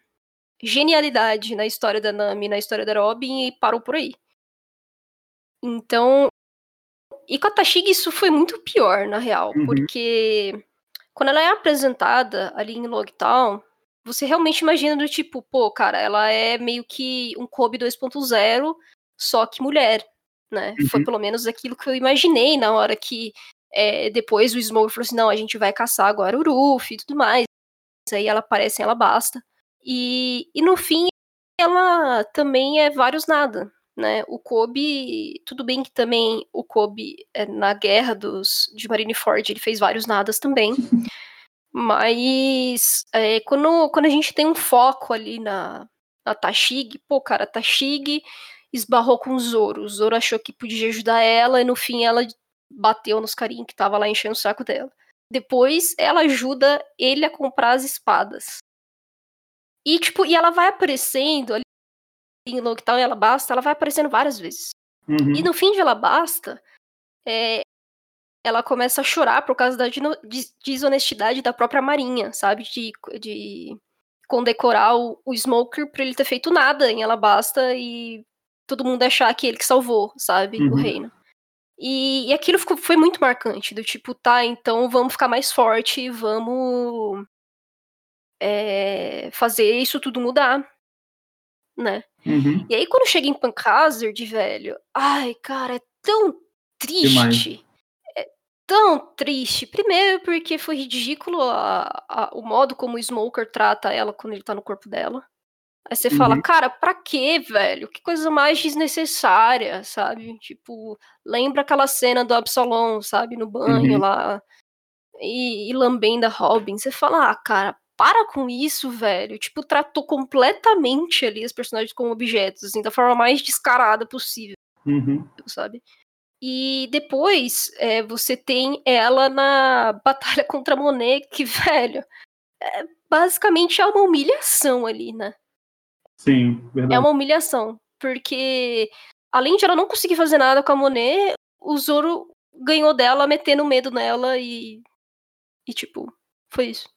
genialidade na história da Nami, na história da Robin e parou por aí. Então, e com a Tashigi isso foi muito pior, na real, uhum. porque quando ela é apresentada ali em Logtown, você realmente imagina do tipo, pô, cara, ela é meio que um Kobe 2.0, só que mulher, né? Uhum. Foi pelo menos aquilo que eu imaginei na hora que é, depois o Smoke falou assim, não, a gente vai caçar agora o Ruff e tudo mais. Aí ela aparece ela basta. E, e no fim, ela também é vários nada, né? O Kobe, tudo bem que também o Kobe, é, na guerra dos, de Marineford, ele fez vários nadas também. Mas é, quando, quando a gente tem um foco ali na, na Tashig, pô, cara, a Tashig esbarrou com o Zoro. O Zoro achou que podia ajudar ela e no fim ela bateu nos carinhos que tava lá enchendo o saco dela. Depois ela ajuda ele a comprar as espadas. E tipo, e ela vai aparecendo ali em Lockdown e ela basta, ela vai aparecendo várias vezes. Uhum. E no fim de ela basta, é, ela começa a chorar por causa da desonestidade da própria Marinha, sabe? De, de condecorar o, o Smoker por ele ter feito nada em Alabasta e todo mundo achar que ele que salvou, sabe? Uhum. O reino. E, e aquilo ficou, foi muito marcante, do tipo, tá, então vamos ficar mais forte, vamos é, fazer isso tudo mudar, né? Uhum. E aí quando chega em Punk Hazard, velho, ai, cara, é tão triste. Demais tão triste. Primeiro, porque foi ridículo a, a, o modo como o Smoker trata ela quando ele tá no corpo dela. Aí você uhum. fala, cara, pra quê, velho? Que coisa mais desnecessária, sabe? Tipo, lembra aquela cena do Absalom, sabe? No banho uhum. lá. E, e lambendo a Robin. Você fala, ah, cara, para com isso, velho. Tipo, tratou completamente ali os personagens como objetos, assim, da forma mais descarada possível. Uhum. Sabe? E depois é, você tem ela na batalha contra a Monet, que, velho, é, basicamente é uma humilhação ali, né? Sim, verdade. É uma humilhação. Porque além de ela não conseguir fazer nada com a Monet, o Zoro ganhou dela, metendo medo nela e. E tipo, foi isso.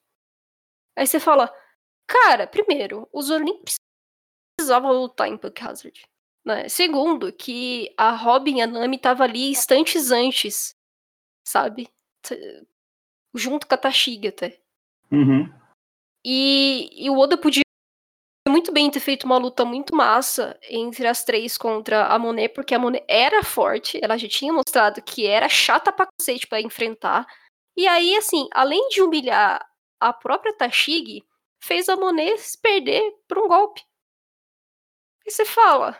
Aí você fala, cara, primeiro, o Zoro nem precisava lutar em Punk Hazard. Né? Segundo, que a Robin e a Nami estavam ali instantes antes, sabe? Junto com a Tashiga até. Uhum. E, e o Oda podia muito bem ter feito uma luta muito massa entre as três contra a Monet, porque a Monet era forte, ela já tinha mostrado que era chata pra cacete pra enfrentar. E aí, assim, além de humilhar a própria Tashig, fez a Monet se perder por um golpe. E você fala,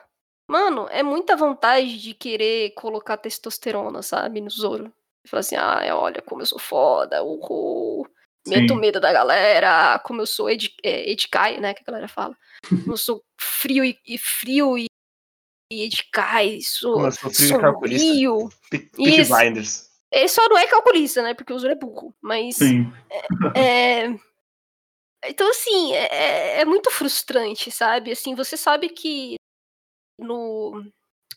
Mano, é muita vontade de querer colocar testosterona, sabe, no Zoro. Falar assim, ah, olha como eu sou foda, uhul. Meto medo da galera, como eu sou ed, é, Edkai, né, que a galera fala. Como eu sou frio e, e frio e, e Edkai, sou, sombrio. Peak Blinders. Ele só não é calculista, né, porque o Zoro é burro, mas... Sim. é, é então, assim, é, é, é, muito frustrante, sabe? Assim, você sabe que no,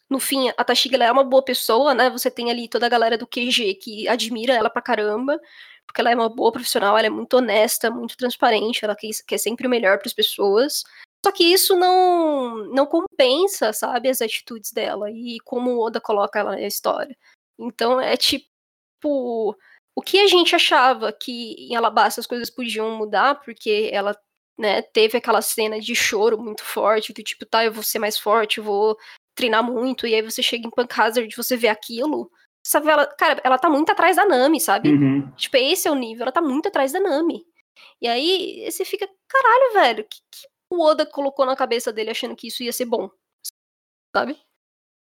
no fim, a Tashiga é uma boa pessoa, né? Você tem ali toda a galera do QG que admira ela pra caramba, porque ela é uma boa profissional, ela é muito honesta, muito transparente, ela quer, quer sempre o melhor para as pessoas. Só que isso não não compensa, sabe, as atitudes dela e como o Oda coloca ela na história. Então é tipo o que a gente achava que em Alabasta as coisas podiam mudar porque ela né? Teve aquela cena de choro muito forte, do tipo, tá, eu vou ser mais forte, vou treinar muito, e aí você chega em Punk Hazard e você vê aquilo. Sabe, ela, cara, ela tá muito atrás da Nami, sabe? Uhum. Tipo, esse é o nível, ela tá muito atrás da Nami. E aí você fica, caralho, velho, que, que o Oda colocou na cabeça dele achando que isso ia ser bom? Sabe?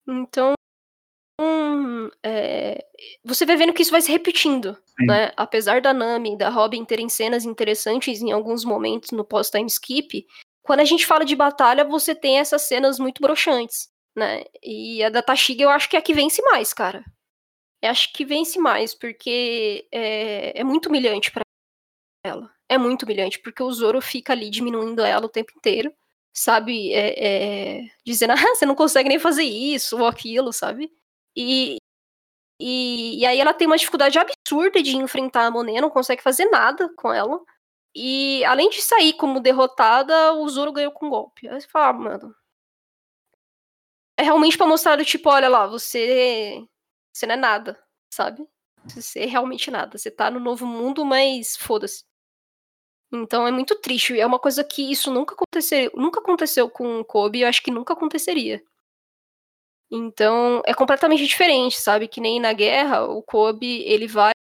Então, hum, é, você vai vendo que isso vai se repetindo, Sim. né? Apesar da Nami e da Robin terem cenas interessantes em alguns momentos no pós-time skip, quando a gente fala de batalha, você tem essas cenas muito broxantes, né? E a da Tashiga eu acho que é a que vence mais, cara. Eu acho que vence mais, porque é, é muito humilhante pra ela. É muito humilhante, porque o Zoro fica ali diminuindo ela o tempo inteiro, sabe? É, é, dizendo, ah, você não consegue nem fazer isso ou aquilo, sabe? E, e, e aí ela tem uma dificuldade absurda de enfrentar a Monet, não consegue fazer nada com ela. E além de sair como derrotada, o Zoro ganhou com um golpe. Aí você fala, ah, mano. É realmente pra mostrar do tipo, olha lá, você. Você não é nada, sabe? Você é realmente nada. Você tá no novo mundo, mas foda-se. Então é muito triste. É uma coisa que isso nunca aconteceu, nunca aconteceu com o Kobe, eu acho que nunca aconteceria. Então é completamente diferente, sabe? Que nem na guerra, o Kobe, ele vai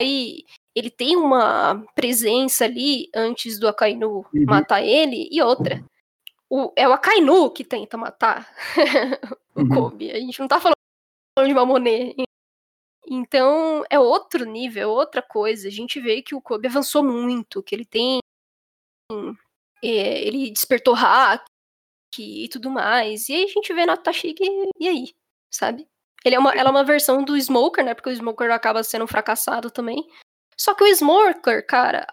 ele tem uma presença ali antes do Akainu Uhum. matar ele e outra. O, é o Akainu que tenta matar o Uhum. Kobe. A gente não tá falando de uma Monet. Então, é outro nível, é outra coisa. A gente vê que o Kobe avançou muito, que ele tem. é, ele despertou hack e tudo mais. E aí a gente vê na Tashig e aí, sabe? Ele é uma, ela é uma versão do Smoker, né? Porque o Smoker acaba sendo um fracassado também. Só que o Smoker, cara,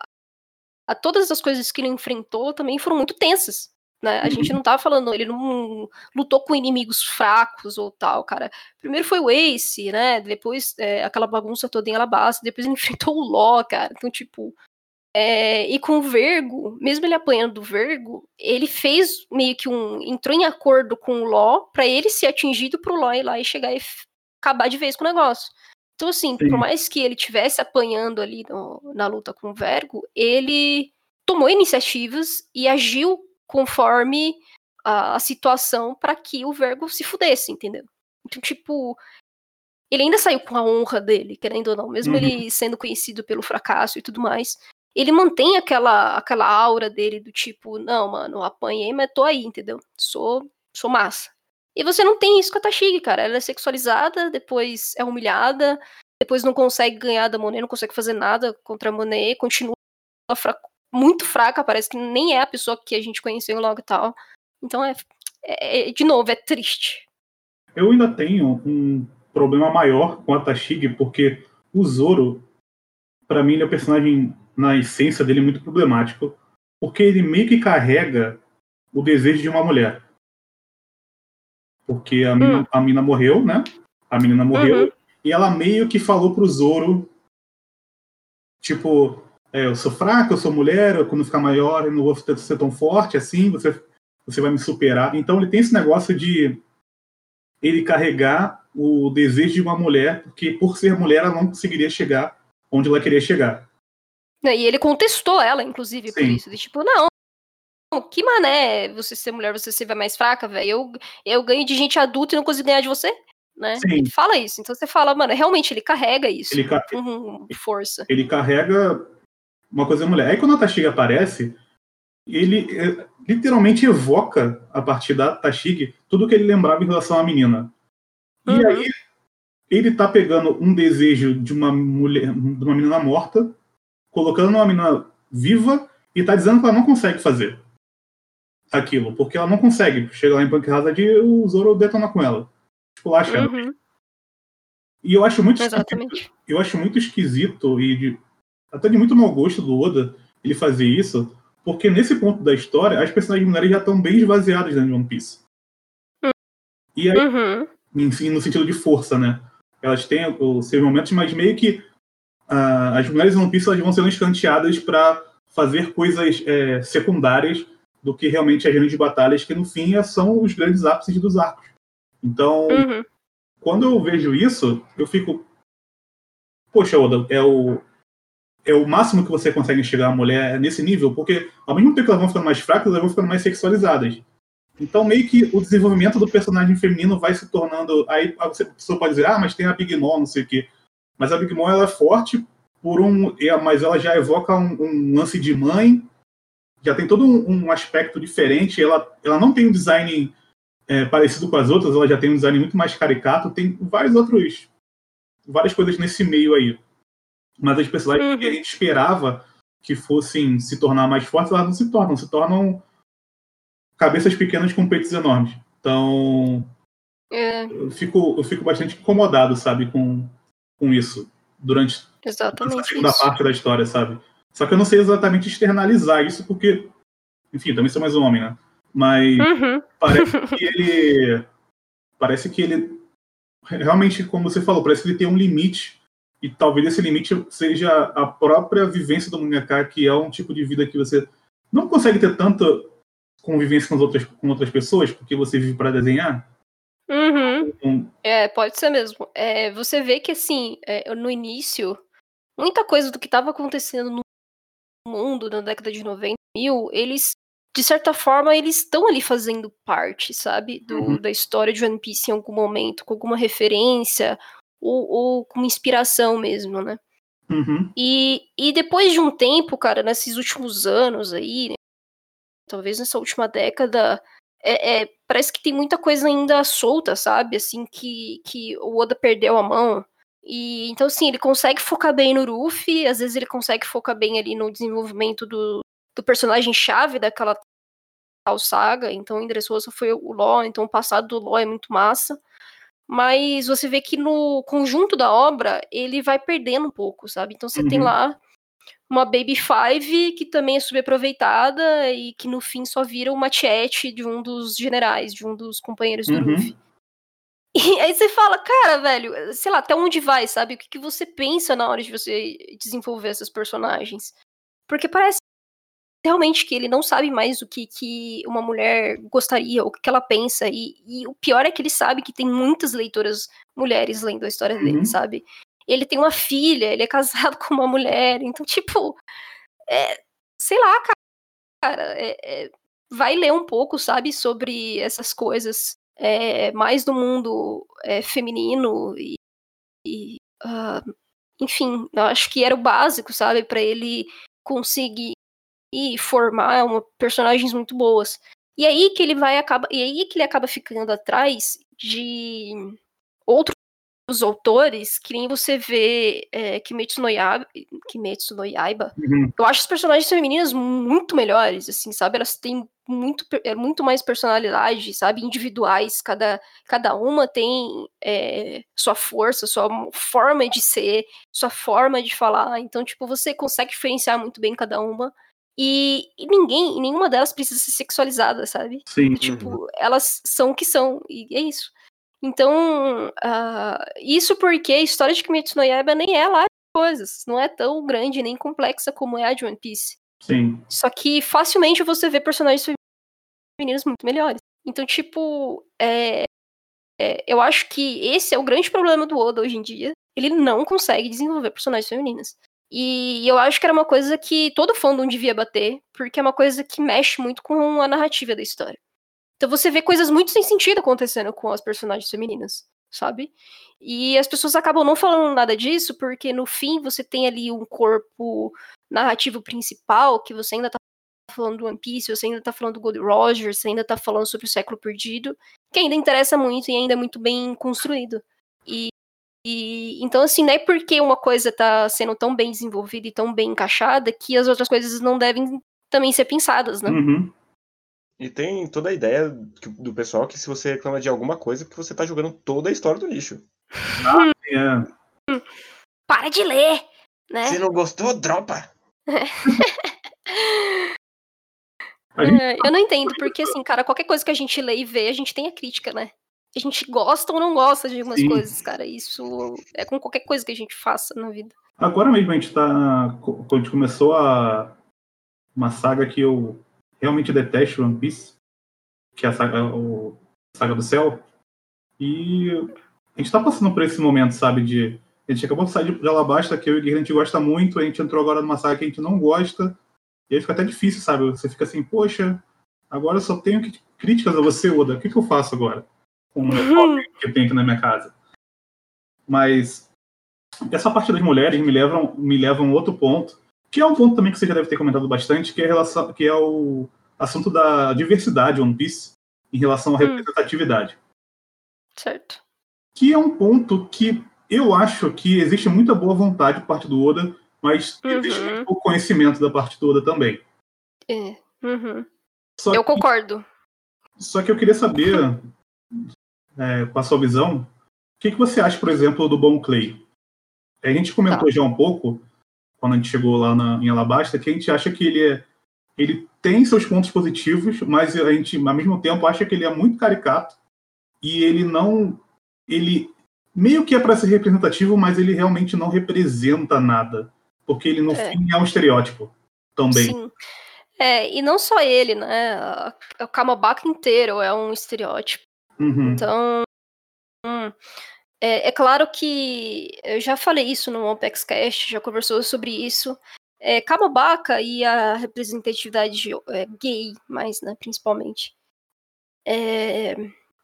a, todas as coisas que ele enfrentou também foram muito tensas. Né? A gente não tá falando, ele não lutou com inimigos fracos ou tal, cara. Primeiro foi o Ace, né? Depois é, aquela bagunça toda em Alabasta, depois ele enfrentou o Ló, cara. Então, tipo. É, e com o Vergo, mesmo ele apanhando do Vergo, ele fez meio que um. entrou em acordo com o Ló pra ele ser atingido pro Ló ir lá e chegar e acabar de vez com o negócio. Então, assim, Sim. por mais que ele tivesse apanhando ali no- na luta com o Vergo, ele tomou iniciativas e agiu conforme a, a situação para que o Vergo se fudesse, entendeu? Então, tipo, ele ainda saiu com a honra dele, querendo ou não, mesmo Uhum. ele sendo conhecido pelo fracasso e tudo mais. Ele mantém aquela, aquela aura dele do tipo, não, mano, apanhei, mas tô aí, entendeu? Sou, sou massa. E você não tem isso com a Tashigi, cara. Ela é sexualizada, depois é humilhada, depois não consegue ganhar da Monet, não consegue fazer nada contra a Monet, continua fra- muito fraca, parece que nem é a pessoa que a gente conheceu logo e tal. Então é, é- é- de novo, é triste. Eu ainda tenho um problema maior com a Tashig, porque o Zoro, pra mim, ele é um personagem, na essência dele, muito problemático, porque ele meio que carrega o desejo de uma mulher. Porque a mina, a mina morreu, né? A menina morreu, Uhum. e ela meio que falou pro Zoro, tipo, é, eu sou fraca, eu sou mulher, eu, quando ficar maior eu não vou ser tão forte assim, você, você vai me superar. Então ele tem esse negócio de ele carregar o desejo de uma mulher, porque por ser mulher ela não conseguiria chegar onde ela queria chegar. Né, E ele contestou ela, inclusive, por Sim. isso. De tipo, não, que mané você ser mulher, você ser mais fraca, velho. Eu, eu ganho de gente adulta e não consigo ganhar de você, né? Sim. Ele fala isso. Então você fala, mano, realmente ele carrega isso Ele, ca- com força. ele carrega uma coisa mulher. Aí quando a Tashig aparece, ele é, literalmente evoca, a partir da Tashig, tudo que ele lembrava em relação à menina. E Uhum. aí ele tá pegando um desejo de uma mulher, de uma menina morta, colocando uma menina viva e tá dizendo que ela não consegue fazer aquilo, porque ela não consegue chegar lá em Punk Hazard e o Zoro detona com ela. Tipo, lá ela. Uhum, E eu acho muito esquisito, exatamente. eu acho muito esquisito e de- até de muito mau gosto do Oda ele fazer isso, porque nesse ponto da história as personagens mulheres já estão bem esvaziadas dentro de One Piece. E aí, Uhum. enfim, no sentido de força, né? Elas têm os seus momentos, mas meio que ah, as mulheres One Piece elas vão sendo escanteadas para fazer coisas é, secundárias do que realmente as grandes batalhas, que no fim é- são os grandes ápices dos arcos. Então, Uhum. quando eu vejo isso, eu fico. Poxa, Oda, é o. é o máximo que você consegue chegar a mulher nesse nível, porque ao mesmo tempo que elas vão ficando mais fracas, elas vão ficando mais sexualizadas. Então, meio que o desenvolvimento do personagem feminino vai se tornando. Aí a pessoa pode dizer, ah, mas tem a Big Mom, não sei o quê. Mas a Big Mom ela é forte por um. Mas ela já evoca um, um lance de mãe, já tem todo um, um, aspecto diferente. Ela, ela não tem um design é, parecido com as outras, ela já tem um design muito mais caricato. Tem vários outros. várias coisas nesse meio aí. Mas as personagens uhum. que a gente esperava que fossem se tornar mais fortes, elas não se tornam, se tornam cabeças pequenas com peitos enormes. Então, é. eu, fico, eu fico bastante incomodado, sabe, com, com isso durante Exatamente a segunda isso. parte da história, sabe? Só que eu não sei exatamente externalizar isso, porque, enfim, também sou mais um homem, né? Mas uhum. parece que ele. Parece que ele. Realmente, como você falou, parece que ele tem um limite. E talvez esse limite seja a própria vivência do mangaka, que é um tipo de vida que você não consegue ter tanta convivência com, outras, com outras pessoas, porque você vive para desenhar? Uhum. Um... É, pode ser mesmo. É, você vê que, assim, é, no início, muita coisa do que estava acontecendo no mundo na década de 90 mil, eles, de certa forma, eles estão ali fazendo parte, sabe? Do, uhum. Da história de One Piece em algum momento, com alguma referência, ou, ou com inspiração mesmo, né? Uhum. E, e depois de um tempo, cara, nesses últimos anos aí, né, talvez nessa última década, é, é, parece que tem muita coisa ainda solta, sabe? Assim, que, que o Oda perdeu a mão. E então, assim, ele consegue focar bem no Ruffy, às vezes ele consegue focar bem ali no desenvolvimento do, do personagem-chave daquela tal saga. Então, Dressrosa foi o Law, então o passado do Law é muito massa. Mas você vê que no conjunto da obra, ele vai perdendo um pouco, sabe? Então você uhum. tem lá uma Baby Five que também é subaproveitada e que no fim só vira uma chat de um dos generais, de um dos companheiros do uhum. Luffy. E aí você fala, cara, velho, sei lá, até onde vai, sabe? O que, que você pensa na hora de você desenvolver esses personagens? Porque parece realmente que ele não sabe mais o que, que uma mulher gostaria, o que, que ela pensa. E, e, o pior é que ele sabe que tem muitas leitoras mulheres lendo a história uhum. dele, sabe? Ele tem uma filha, ele é casado com uma mulher, então, tipo, é, sei lá, cara, é, é, vai ler um pouco, sabe, sobre essas coisas é, mais do mundo é, feminino e, e uh, enfim, eu acho que era o básico, sabe, para ele conseguir formar uma, personagens muito boas. E aí que ele vai acaba, e aí que ele acaba ficando atrás de outros os autores, que nem você vê é, Kimetsu no Yaiba, Kimetsu no Yaiba uhum. eu acho as personagens femininas muito melhores, assim, sabe? Elas têm muito, é, muito mais personalidade, sabe? Individuais, cada, cada uma tem é, sua força, sua forma de ser, sua forma de falar. Então, tipo, você consegue diferenciar muito bem cada uma. E, e ninguém, nenhuma delas precisa ser sexualizada, sabe? Sim. Tipo, uhum. elas são o que são, e é isso. Então, uh, isso porque a história de Kimetsu no Yaiba nem é lá de coisas, não é tão grande nem complexa como é a de One Piece. Sim. Só que facilmente você vê personagens femininos muito melhores. Então, tipo, é, é, eu acho que esse é o grande problema do Oda hoje em dia. Ele não consegue desenvolver personagens femininas. E eu acho que era uma coisa que todo fandom devia bater, porque é uma coisa que mexe muito com a narrativa da história. Então você vê coisas muito sem sentido acontecendo com as personagens femininas, sabe? E as pessoas acabam não falando nada disso, porque no fim você tem ali um corpo narrativo principal, que você ainda tá falando do One Piece, você ainda tá falando do Gold Roger, você ainda tá falando sobre o século perdido, que ainda interessa muito e ainda é muito bem construído. E, e então assim, não é porque uma coisa tá sendo tão bem desenvolvida e tão bem encaixada que as outras coisas não devem também ser pensadas, né? Uhum. E tem toda a ideia do pessoal que se você reclama de alguma coisa, que você tá jogando toda a história do lixo. Ah, é. Para de ler, né? Se não gostou, dropa. É, eu não entendo, porque assim, cara, qualquer coisa que a gente lê e vê, a gente tem a crítica, né? A gente gosta ou não gosta de algumas Sim. coisas, cara. Isso é com qualquer coisa que a gente faça na vida. Agora mesmo a gente tá. Quando a gente começou a. Uma saga que eu realmente detesto One Piece, que é a saga, a saga do céu. E a gente tá passando por esse momento, sabe, de. A gente acabou de sair de Alabasta, que eu e o Guerreiro a gente gosta muito, a gente entrou agora numa saga que a gente não gosta, e aí fica até difícil, sabe? Você fica assim, poxa, agora eu só tenho críticas a você, Oda, o que, que eu faço agora? Com o meu que eu tenho aqui na minha casa. Mas essa parte das mulheres me leva, me leva a um outro ponto, que é um ponto também que você já deve ter comentado bastante, que é, relação, que é o assunto da diversidade One Piece em relação à hum. representatividade. Certo. Que é um ponto que eu acho que existe muita boa vontade por parte do Oda, mas uhum. existe muito pouco conhecimento da parte do Oda também. É. Uhum. eu que, concordo. Só que eu queria saber, é, com a sua visão, o que, que você acha, por exemplo, do Bom Clay? A gente comentou tá. já um pouco, quando a gente chegou lá na, em Alabasta, que a gente acha que ele é, ele tem seus pontos positivos, mas a gente, ao mesmo tempo, acha que ele é muito caricato e ele não. Ele meio que é para ser representativo, mas ele realmente não representa nada. Porque ele, no é. fim, é um estereótipo também. Sim. É, e não só ele, né? O Kamabaka inteiro é um estereótipo. Uhum. Então. Hum, é, é, claro que eu já falei isso no Apex Cast, já conversou sobre isso. É, Kamabaka e a representatividade é, gay, mais, né, principalmente. É,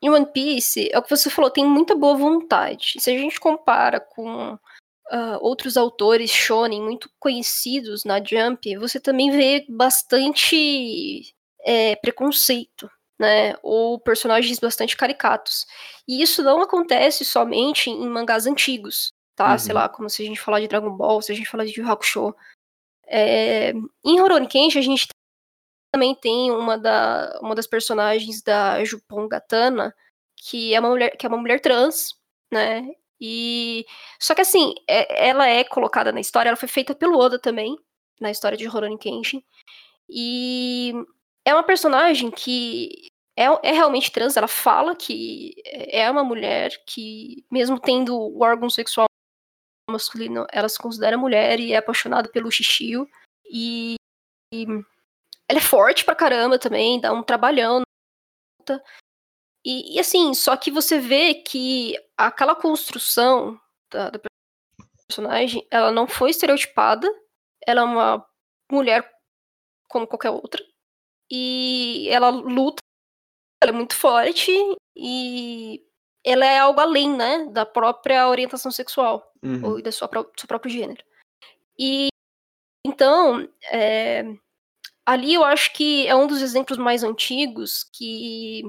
em One Piece, é o que você falou, tem muita boa vontade. Se a gente compara com uh, outros autores shonen muito conhecidos na Jump, você também vê bastante é, preconceito, né? Ou personagens bastante caricatos. E isso não acontece somente em mangás antigos, tá? Uhum. Sei lá, como se a gente falar de Dragon Ball, se a gente falar de Yu Hakusho. É, em Rurouni Kenshin, a gente também tem uma, da, uma das personagens da Jupon Gatana, que é uma mulher, que é uma mulher trans, né? E só que assim, é, ela é colocada na história, ela foi feita pelo Oda também, na história de Rurouni Kenshin. E é uma personagem que é, é, realmente trans, ela fala que é uma mulher que, mesmo tendo o órgão sexual masculino, ela se considera mulher e é apaixonada pelo Shishio. E, e ela é forte pra caramba também, dá um trabalhão. E, e assim, só que você vê que aquela construção da, da personagem, ela não foi estereotipada, ela é uma mulher como qualquer outra, e ela luta, ela é muito forte, e ela é algo além, né, da própria orientação sexual, uhum. ou da sua, do seu próprio gênero. E então, é, ali eu acho que é um dos exemplos mais antigos que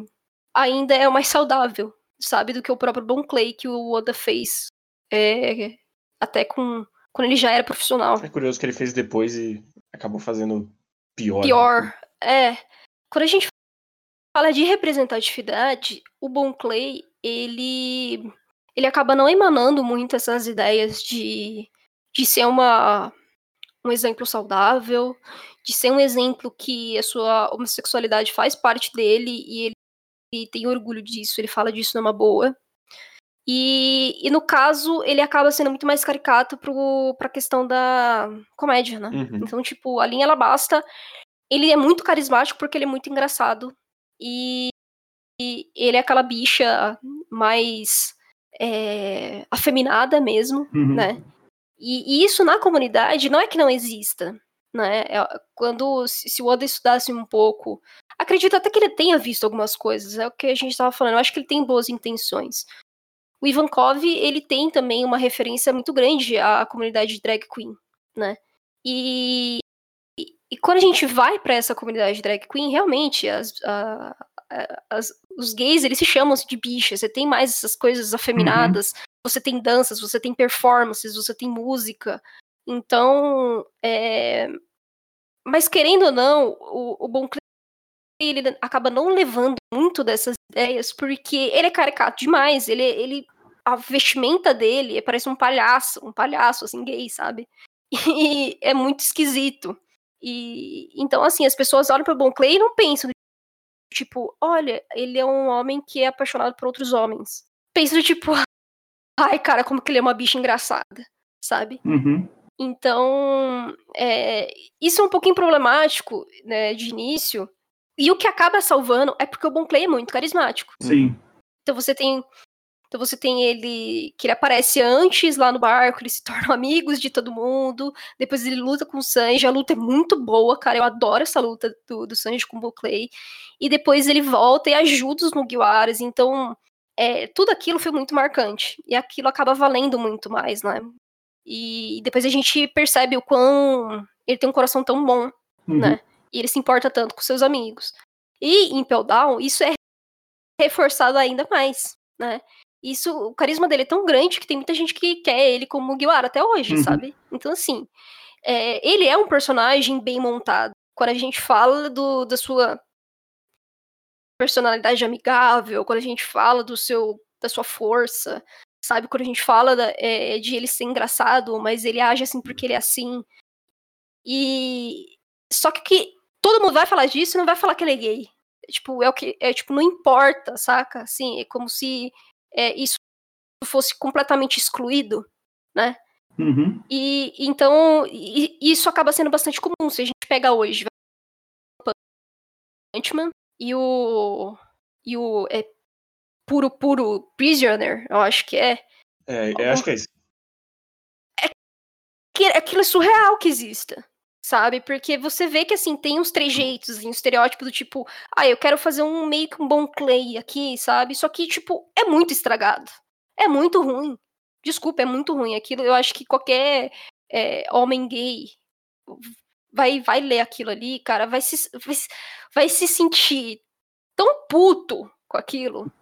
ainda é o mais saudável, sabe, do que o próprio Bon Clay que o Oda fez é, até com quando ele já era profissional. É curioso que ele fez depois e acabou fazendo pior. Pior, né? É. Quando a gente fala de representatividade, o Bon Clay, ele ele acaba não emanando muito essas ideias de, de ser uma um exemplo saudável, de ser um exemplo que a sua homossexualidade faz parte dele e ele, ele tem orgulho disso, ele fala disso numa boa. E, e, no caso, ele acaba sendo muito mais caricato pro, pra questão da comédia, né? Uhum. Então, tipo, a linha ela basta. Ele é muito carismático porque ele é muito engraçado. E, e ele é aquela bicha mais é, afeminada mesmo, uhum. né? E, e, isso na comunidade não é que não exista né? É, quando se o Oda estudasse um pouco, acredito até que ele tenha visto algumas coisas, é o que a gente estava falando. Eu acho que ele tem boas intenções. O Ivankov, ele tem também uma referência muito grande à comunidade de drag queen, né? E, e, quando a gente vai para essa comunidade de drag queen, realmente as, as, os gays eles se chamam de bichas. Você tem mais essas coisas afeminadas. Uhum. Você tem danças, você tem performances, você tem música. Então, é... mas querendo ou não, o, o ele acaba não levando muito dessas ideias, porque ele é caricato demais, ele, ele a vestimenta dele parece um palhaço, um palhaço assim gay, sabe? E é muito esquisito. E então assim, as pessoas olham para o Bon Clay e não pensam tipo, olha, ele é um homem que é apaixonado por outros homens. Pensam tipo, ai, cara, como que ele é uma bicha engraçada, sabe? Uhum. Então, é, isso é um pouquinho problemático, né, de início. E o que acaba salvando é porque o Bon Clay é muito carismático. Sim. Então você tem Então você tem ele que ele aparece antes lá no barco, eles se tornam amigos de todo mundo. Depois ele luta com o Sanji, a luta é muito boa, cara. Eu adoro essa luta do, do Sanji com o Clay. E depois ele volta e ajuda os Mugiwaras. Então é, tudo aquilo foi muito marcante. E aquilo acaba valendo muito mais, né? E depois a gente percebe o quão ele tem um coração tão bom, uhum. né? E ele se importa tanto com seus amigos. E em Pell Down, isso é reforçado ainda mais, né? Isso, o carisma dele é tão grande que tem muita gente que quer ele como Mugiwara até hoje, uhum. sabe? Então, assim, é, ele é um personagem bem montado. Quando a gente fala do, da sua personalidade amigável, quando a gente fala do seu, da sua força, sabe? Quando a gente fala da, é, de ele ser engraçado, mas ele age assim porque ele é assim. E só que, que todo mundo vai falar disso e não vai falar que ele é gay. Tipo, é o que é tipo não importa, saca? Assim, é como se é, isso fosse completamente excluído, né? Uhum. E então e, isso acaba sendo bastante comum. Se a gente pega hoje Punchman e o e o é, puro puro Prisoner, eu acho que é. É, eu acho que é isso. É que aquilo é surreal que exista, sabe? Porque você vê que assim tem uns trejeitos, assim, um estereótipo do tipo, ah, eu quero fazer um meio que um bom clay aqui, sabe? Só que tipo é muito estragado, é muito ruim. Desculpa, é muito ruim aquilo. Eu acho que qualquer é, homem gay vai vai ler aquilo ali, cara, vai se vai, vai se sentir tão puto com aquilo,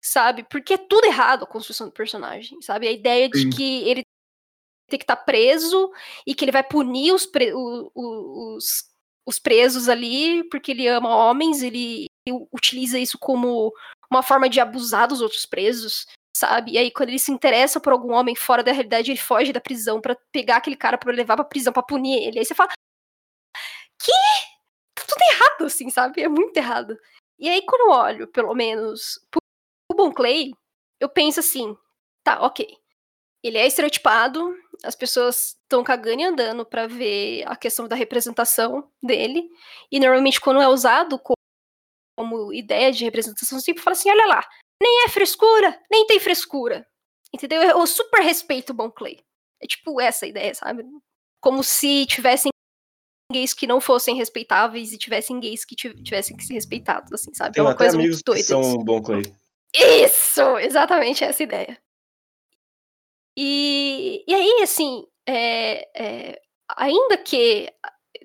sabe? Porque é tudo errado a construção do personagem, sabe? A ideia de Sim. que ele tem que estar tá preso e que ele vai punir os, pre os, os presos ali porque ele ama homens, ele, ele utiliza isso como uma forma de abusar dos outros presos, sabe? E aí, quando ele se interessa por algum homem fora da realidade, ele foge da prisão para pegar aquele cara para levar pra prisão, para punir ele. Aí você fala. Que? Tá tudo errado, assim, sabe? É muito errado. E aí, quando eu olho, pelo menos, pro Bon Clay, eu penso assim: tá, ok. Ele é estereotipado, as pessoas estão cagando e andando para ver a questão da representação dele. E normalmente, quando é usado como, como ideia de representação, sempre fala assim: olha lá, nem é frescura, nem tem frescura. Entendeu? Eu super respeito o Bon Clay. É tipo essa ideia, sabe? Como se tivessem gays que não fossem respeitáveis e tivessem gays que tivessem que ser respeitados, assim, sabe? Tem é uma coisa muito doida. Que são assim. Bon Clay. Isso! Exatamente essa ideia. E, e aí, assim, é, é, ainda que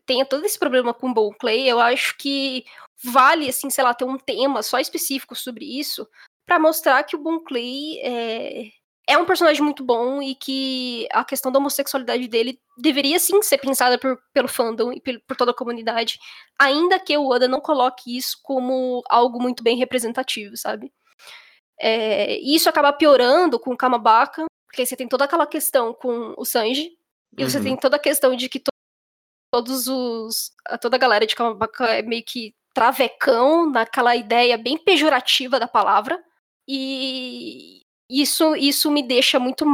tenha todo esse problema com o Clay, eu acho que vale, assim, sei lá, ter um tema só específico sobre isso, para mostrar que o Bon Clay é, é um personagem muito bom e que a questão da homossexualidade dele deveria sim ser pensada por, pelo fandom e por, por, toda a comunidade, ainda que o Oda não coloque isso como algo muito bem representativo, sabe? É, e isso acaba piorando com o Kamabaka, porque você tem toda aquela questão com o Sanji, e uhum. você tem toda a questão de que to todos os. toda a galera de Kamabaka é meio que travecão naquela ideia bem pejorativa da palavra. E isso, isso me deixa muito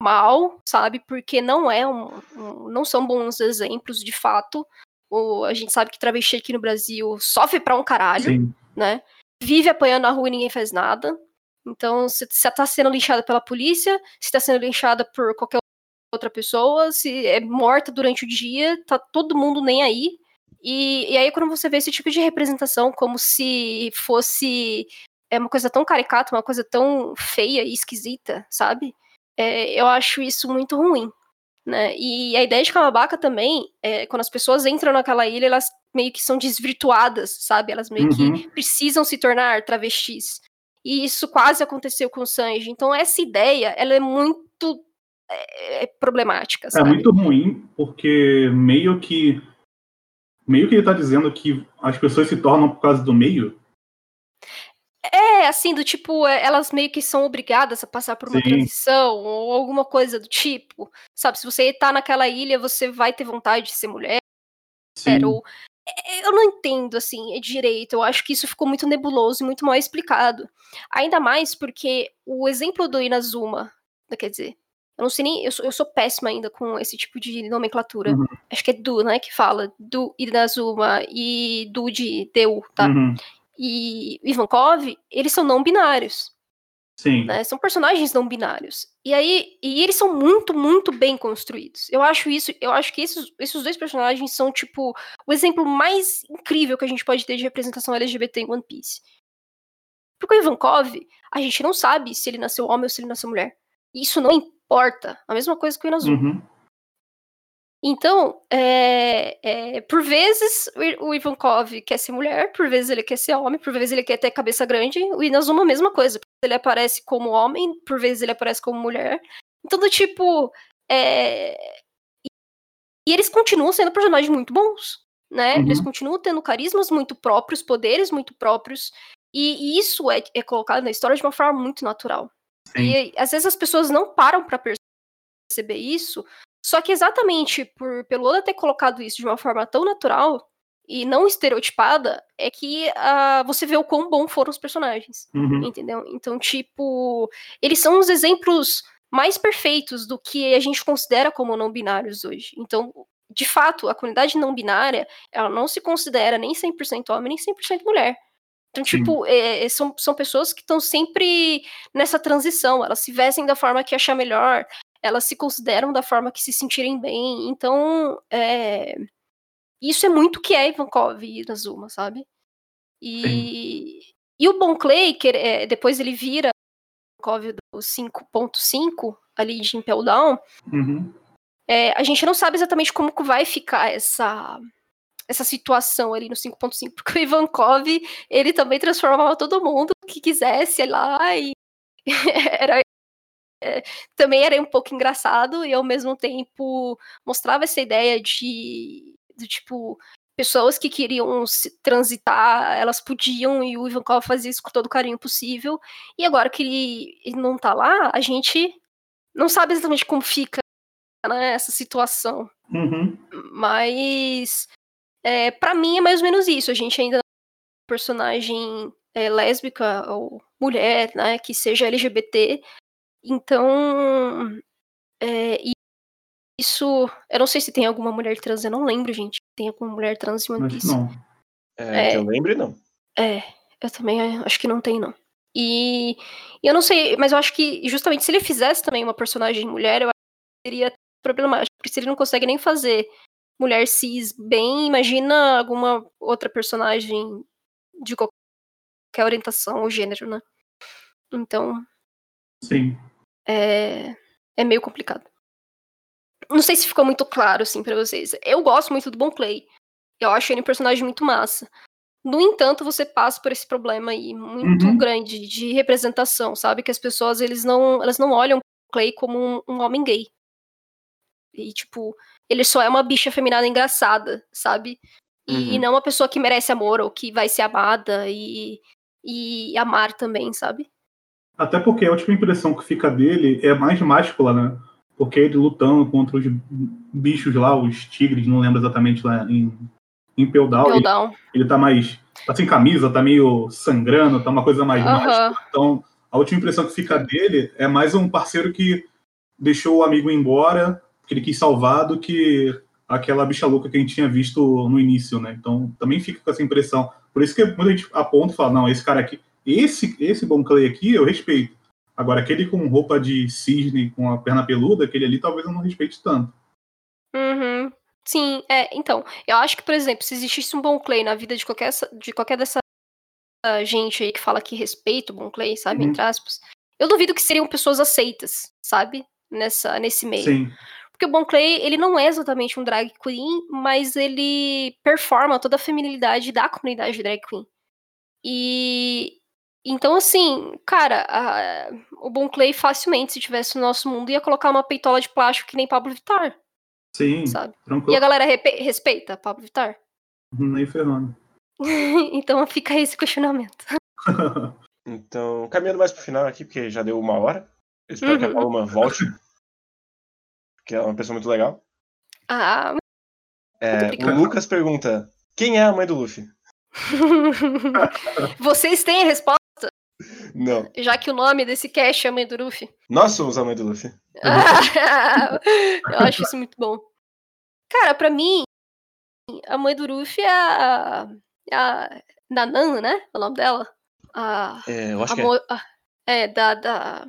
mal, sabe? Porque não é um, um, não são bons exemplos de fato. O, a gente sabe que travesti aqui no Brasil sofre pra um caralho, Sim. né? Vive apanhando na rua e ninguém faz nada. Então, se você tá sendo linchada pela polícia, se tá sendo linchada por qualquer outra pessoa, se é morta durante o dia, tá todo mundo nem aí. E, e aí, quando você vê esse tipo de representação, como se fosse é uma coisa tão caricata, uma coisa tão feia e esquisita, sabe? É, eu acho isso muito ruim. Né? E a ideia de Calabaca também, é, quando as pessoas entram naquela ilha, elas meio que são desvirtuadas, sabe? Elas meio uhum. que precisam se tornar travestis. E isso quase aconteceu com o Sanji. Então essa ideia, ela é muito é, é problemática. É sabe? É muito ruim, porque meio que meio que ele tá dizendo que as pessoas se tornam por causa do meio. É, assim, do tipo, é, elas meio que são obrigadas a passar por uma Sim. transição ou alguma coisa do tipo. Sabe, se você tá naquela ilha, você vai ter vontade de ser mulher. Sim. Ou eu não entendo, assim, direito. Eu acho que isso ficou muito nebuloso e muito mal explicado. Ainda mais porque o exemplo do Inazuma, quer dizer, eu não sei nem, eu sou, eu sou péssima ainda com esse tipo de nomenclatura. Uhum. Acho que é Du, né, que fala, do Inazuma e do de Deu, tá? Uhum. E Ivankov, eles são não binários. Sim. Né? São personagens não binários. E aí, e eles são muito, muito bem construídos. Eu acho isso, eu acho que esses, esses dois personagens são, tipo, o exemplo mais incrível que a gente pode ter de representação LGBT em One Piece. Porque o Ivankov, a gente não sabe se ele nasceu homem ou se ele nasceu mulher. E isso não importa. A mesma coisa que o Inazuma. Uhum. Então, é, é, por vezes o Ivankov quer ser mulher, por vezes ele quer ser homem, por vezes ele quer ter cabeça grande. O Inazuma, a mesma coisa. Ele aparece como homem, por vezes ele aparece como mulher. Então, do tipo. É, e eles continuam sendo personagens muito bons, né? Uhum. Eles continuam tendo carismas muito próprios, poderes muito próprios. E, e isso é, é, colocado na história de uma forma muito natural. Sim. E às vezes as pessoas não param para perceber isso, só que exatamente por pelo Oda ter colocado isso de uma forma tão natural e não estereotipada, é que uh, você vê o quão bom foram os personagens. Uhum. Entendeu? Então, tipo, eles são os exemplos mais perfeitos do que a gente considera como não binários hoje. Então, de fato, a comunidade não binária, ela não se considera nem 100% homem, nem 100% mulher. Então, tipo, é, são, são pessoas que estão sempre nessa transição, elas se vestem da forma que achar melhor, elas se consideram da forma que se sentirem bem. Então, é, isso é muito que é Ivankov e Inazuma, sabe? E, e o Bon Clay, que é, depois ele vira Ivankov do 5.5, ali de Impel Down, Uhum. é, a gente não sabe exatamente como vai ficar essa essa situação ali no 5.5, porque o Ivankov, ele também transformava todo mundo que quisesse lá e era é, também era um pouco engraçado e ao mesmo tempo mostrava essa ideia de, de tipo pessoas que queriam se transitar, elas podiam e o Ivankov fazia isso com todo o carinho possível. E agora que ele, não tá lá, a gente não sabe exatamente como fica né, essa situação. Uhum. Mas é, para mim é mais ou menos isso. A gente ainda personagem é, lésbica ou mulher, né, que seja LGBT. Então, é, e isso, eu não sei se tem alguma mulher trans, eu não lembro, gente. Tem alguma mulher trans em One Piece? não. É, É. que eu lembre, não. É, eu também é, acho que não tem, não. E, e eu não sei, mas eu acho que justamente se ele fizesse também uma personagem mulher, eu acho que seria problemático. Porque se ele não consegue nem fazer mulher cis bem, imagina alguma outra personagem de qualquer orientação ou gênero, né? Então, Sim. é, é meio complicado. Não sei se ficou muito claro, assim, pra vocês. Eu gosto muito do Bon Clay. Eu acho ele um personagem muito massa. No entanto, você passa por esse problema aí muito Uhum. grande de representação, sabe? Que as pessoas, eles não, elas não olham o Clay como um, um homem gay. E, tipo, ele só é uma bicha feminada engraçada, sabe? E Uhum. não uma pessoa que merece amor ou que vai ser amada e, e amar também, sabe? Até porque a última impressão que fica dele é mais máscula, né? Porque ele lutando contra os bichos lá, os tigres, não lembro exatamente lá em, em Peldal, ele, ele tá mais. tá sem camisa, tá meio sangrando, tá uma coisa mais mágica. Aham. Então, a última impressão que fica dele é mais um parceiro que deixou o amigo embora, que ele quis salvar, do que aquela bicha louca que a gente tinha visto no início, né? Então, também fica com essa impressão. Por isso que muita gente aponta e fala, não, esse cara aqui, esse, esse Bon Clay aqui, eu respeito. Agora, aquele com roupa de cisne, com a perna peluda, aquele ali talvez eu não respeite tanto. Uhum. Sim, é, então, eu acho que, por exemplo, se existisse um Bon Clay na vida de qualquer, de qualquer dessa gente aí que fala que respeita o Bon Clay, sabe, Uhum. entre aspas, eu duvido que seriam pessoas aceitas, sabe, nessa, nesse meio. Sim, Porque o Bon Clay, ele não é exatamente um drag queen, mas ele performa toda a feminilidade da comunidade drag queen. E então, assim, cara, a- o Bon Clay facilmente, se tivesse no nosso mundo, ia colocar uma peitola de plástico que nem Pablo Vittar, sim, sabe? E tranquilo. a galera respeita Pablo Vittar? Nem ferrando. então fica esse questionamento. Então, caminhando mais pro final aqui, porque já deu uma hora. Eu espero que a Uhum. Paloma volte. Porque ela é uma pessoa muito legal. Ah, É, o. Lucas pergunta: quem é a mãe do Luffy? vocês têm a resposta, Não. já que o nome desse cast é Mãe do Luffy? Nós somos a mãe do Luffy. Eu acho isso muito bom. Cara, pra mim, a mãe do Luffy é a, a Nanan, né? É o nome dela? A, É, eu acho a que é. a- É, da. da...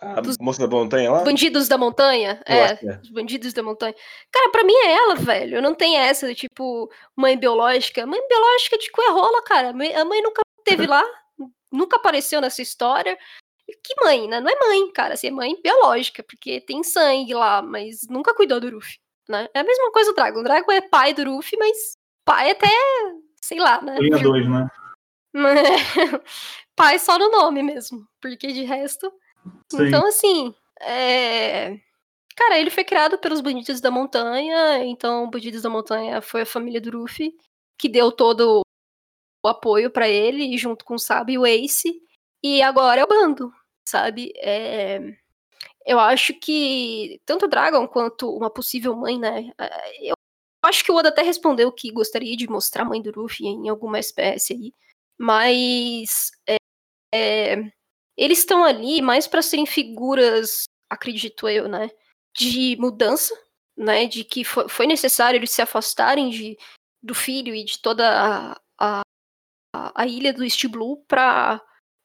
A dos... moça da montanha lá? Bandidos da montanha? Eu é, é. os bandidos da montanha. Cara, pra mim é ela, velho. Não tem essa de tipo, mãe biológica. Mãe biológica de cu é rola, cara. A mãe nunca teve lá, nunca apareceu nessa história. Que mãe, né? Não é mãe, cara. Assim, é mãe biológica, porque tem sangue lá, mas nunca cuidou do Ruffy, né? É a mesma coisa o Dragon. O Dragon é pai do Ruffy, mas pai até, sei lá, né? Linha 2, né? pai só no nome mesmo, porque de resto. Sim. Então, assim, é... Cara, ele foi criado pelos Bandidos da Montanha, então Bandidos da Montanha foi a família do Ruffy, que deu todo o apoio para ele, junto com o Sabe e o Ace, e agora é o bando, sabe? É... Eu acho que tanto o Dragon quanto uma possível mãe, né? É, eu acho que o Oda até respondeu que gostaria de mostrar a mãe do Ruffy em alguma espécie aí, mas é, é, eles estão ali mais para serem figuras, acredito eu, né? De mudança, né? De que foi, foi necessário eles se afastarem de, do filho e de toda a, a, a ilha do East Blue para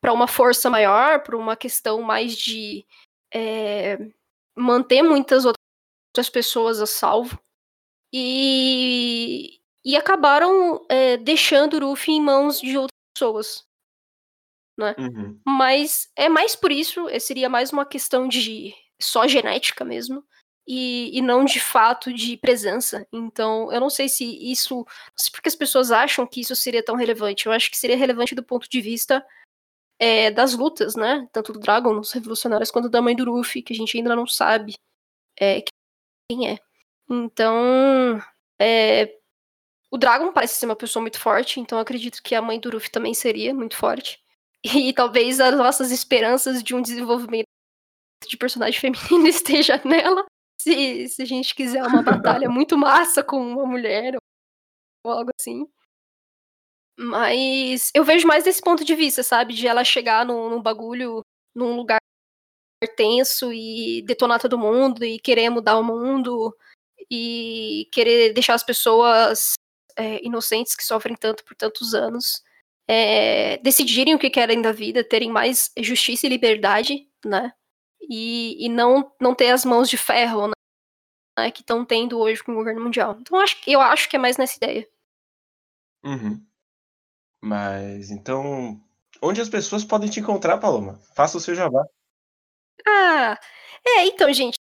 uma força maior, para uma questão mais de é, manter muitas outras pessoas a salvo. E, e acabaram é, deixando o Ruffy em mãos de outras pessoas. Né? Uhum. Mas é mais por isso, seria mais uma questão de só genética mesmo. E, e, não de fato de presença. Então, eu não sei se isso. Não sei porque as pessoas acham que isso seria tão relevante. Eu acho que seria relevante do ponto de vista é, das lutas, né? Tanto do Dragon, nos Revolucionários, quanto da mãe do Ruffy, que a gente ainda não sabe é, quem é. Então, é, o Dragon parece ser uma pessoa muito forte, então acredito que a mãe do Ruffy também seria muito forte. E talvez as nossas esperanças de um desenvolvimento de personagem feminino esteja nela. Se, se a gente quiser uma batalha muito massa com uma mulher ou algo assim. Mas eu vejo mais desse ponto de vista, sabe? De ela chegar num, num bagulho, num lugar tenso e detonar todo mundo e querer mudar o mundo e querer deixar as pessoas é, inocentes que sofrem tanto por tantos anos é, decidirem o que querem da vida, terem mais justiça e liberdade, né? E, e não, não ter as mãos de ferro, né? Que estão tendo hoje com o governo mundial. Então acho, eu acho que é mais nessa ideia. Uhum. Mas então, onde as pessoas podem te encontrar, Paloma? Faça o seu jabá. Ah, é, então, gente.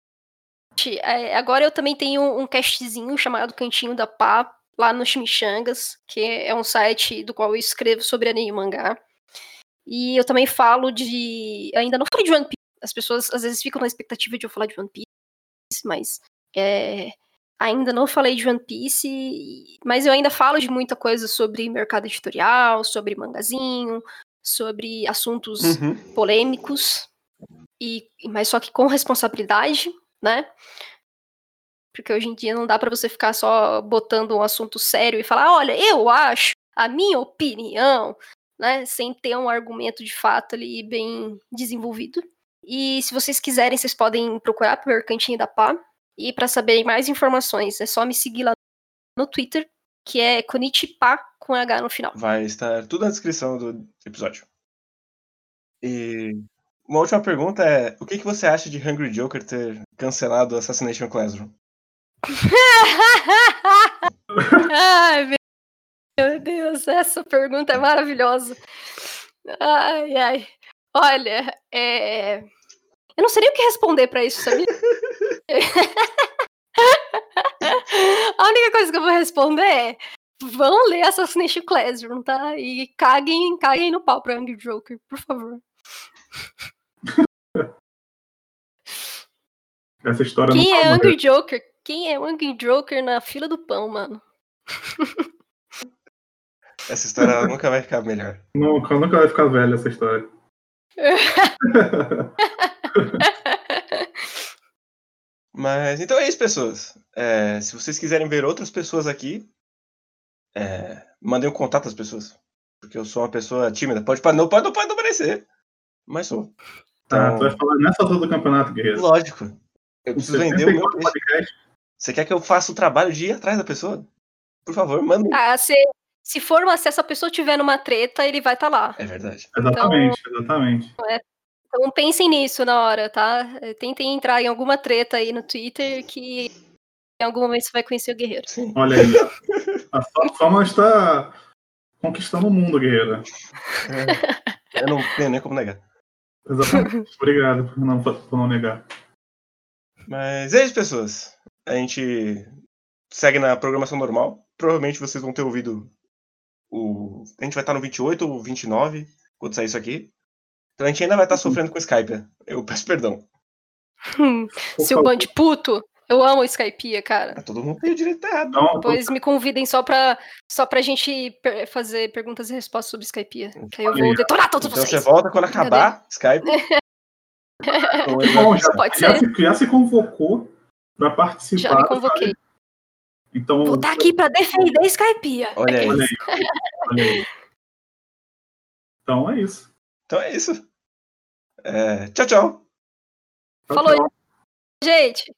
É, agora eu também tenho um castzinho chamado Cantinho da Pá, lá no Chimichangas, que é um site do qual eu escrevo sobre anime e mangá. E eu também falo de. Ainda não falei de One Piece. As pessoas às vezes ficam na expectativa de eu falar de One Piece, mas é, ainda não falei de One Piece, mas eu ainda falo de muita coisa sobre mercado editorial, sobre mangazinho, sobre assuntos uhum. polêmicos, e mas só que com responsabilidade, né? Porque hoje em dia não dá para você ficar só botando um assunto sério e falar, olha, eu acho, a minha opinião, né, sem ter um argumento de fato ali bem desenvolvido. E se vocês quiserem, vocês podem procurar pelo Cantinho da Pá, e para saber mais informações, é só me seguir lá no Twitter, que é Konichipa com H no final. Vai estar tudo na descrição do episódio. E uma última pergunta é: o que, que você acha de Hungry Joker ter cancelado Assassination Classroom? ai, meu Deus, essa pergunta é maravilhosa. Ai, ai. Olha, é... eu não sei nem o que responder para isso, sabia? A única coisa que eu vou responder é: vão ler Assassination Classroom, tá? E caguem, caguem no pau pra Angry Joker, por favor. Essa história Quem é Angry Joker? Quem é Angry Joker na fila do pão, mano? Essa história nunca vai ficar melhor. Nunca, nunca vai ficar velha essa história. Mas então é isso, pessoas. É, se vocês quiserem ver outras pessoas aqui, é, mandem um contato às pessoas. Porque eu sou uma pessoa tímida. Pode, não, pode, não pode não parecer. Mas sou. Tá, então, tu vai falar nessa altura do campeonato, Guerreiro. Lógico. Eu preciso vender o meu. Você quer que eu faça o trabalho de ir atrás da pessoa? Por favor, manda. Ah, você, se for uma, se essa pessoa tiver numa treta, ele vai estar tá lá. É verdade. Exatamente, exatamente. Então pensem nisso na hora, tá? Tentem entrar em alguma treta aí no Twitter que em algum momento você vai conhecer o guerreiro. Sim. Olha aí. A sua fama está conquistando o mundo, guerreira. É, eu não tenho nem como negar. Exatamente. Obrigado por não, por não negar. Mas é isso, pessoas. A gente segue na programação normal. Provavelmente vocês vão ter ouvido o. A gente vai estar no 28 ou 29 quando sair isso aqui. Então a gente ainda vai estar sofrendo com o Skype. Eu peço perdão. Seu bando de puto. Eu amo o Skype, cara. Todo mundo tem o direito errado. Não, Depois me convidem só pra, só pra gente per- fazer perguntas e respostas sobre Skype. Que aí eu vou detonar todos Então você vocês. volta quando acabar Skype. Então, Bom, já, Pode já ser. se, já se convocou para participar. Já me convoquei. sabe? Então, Vou estar aqui pra defender Skype. Olha aí. olha aí. olha aí. Então é isso. Então é isso. É, Tchau, tchau. Tchau, Falou, tchau. gente.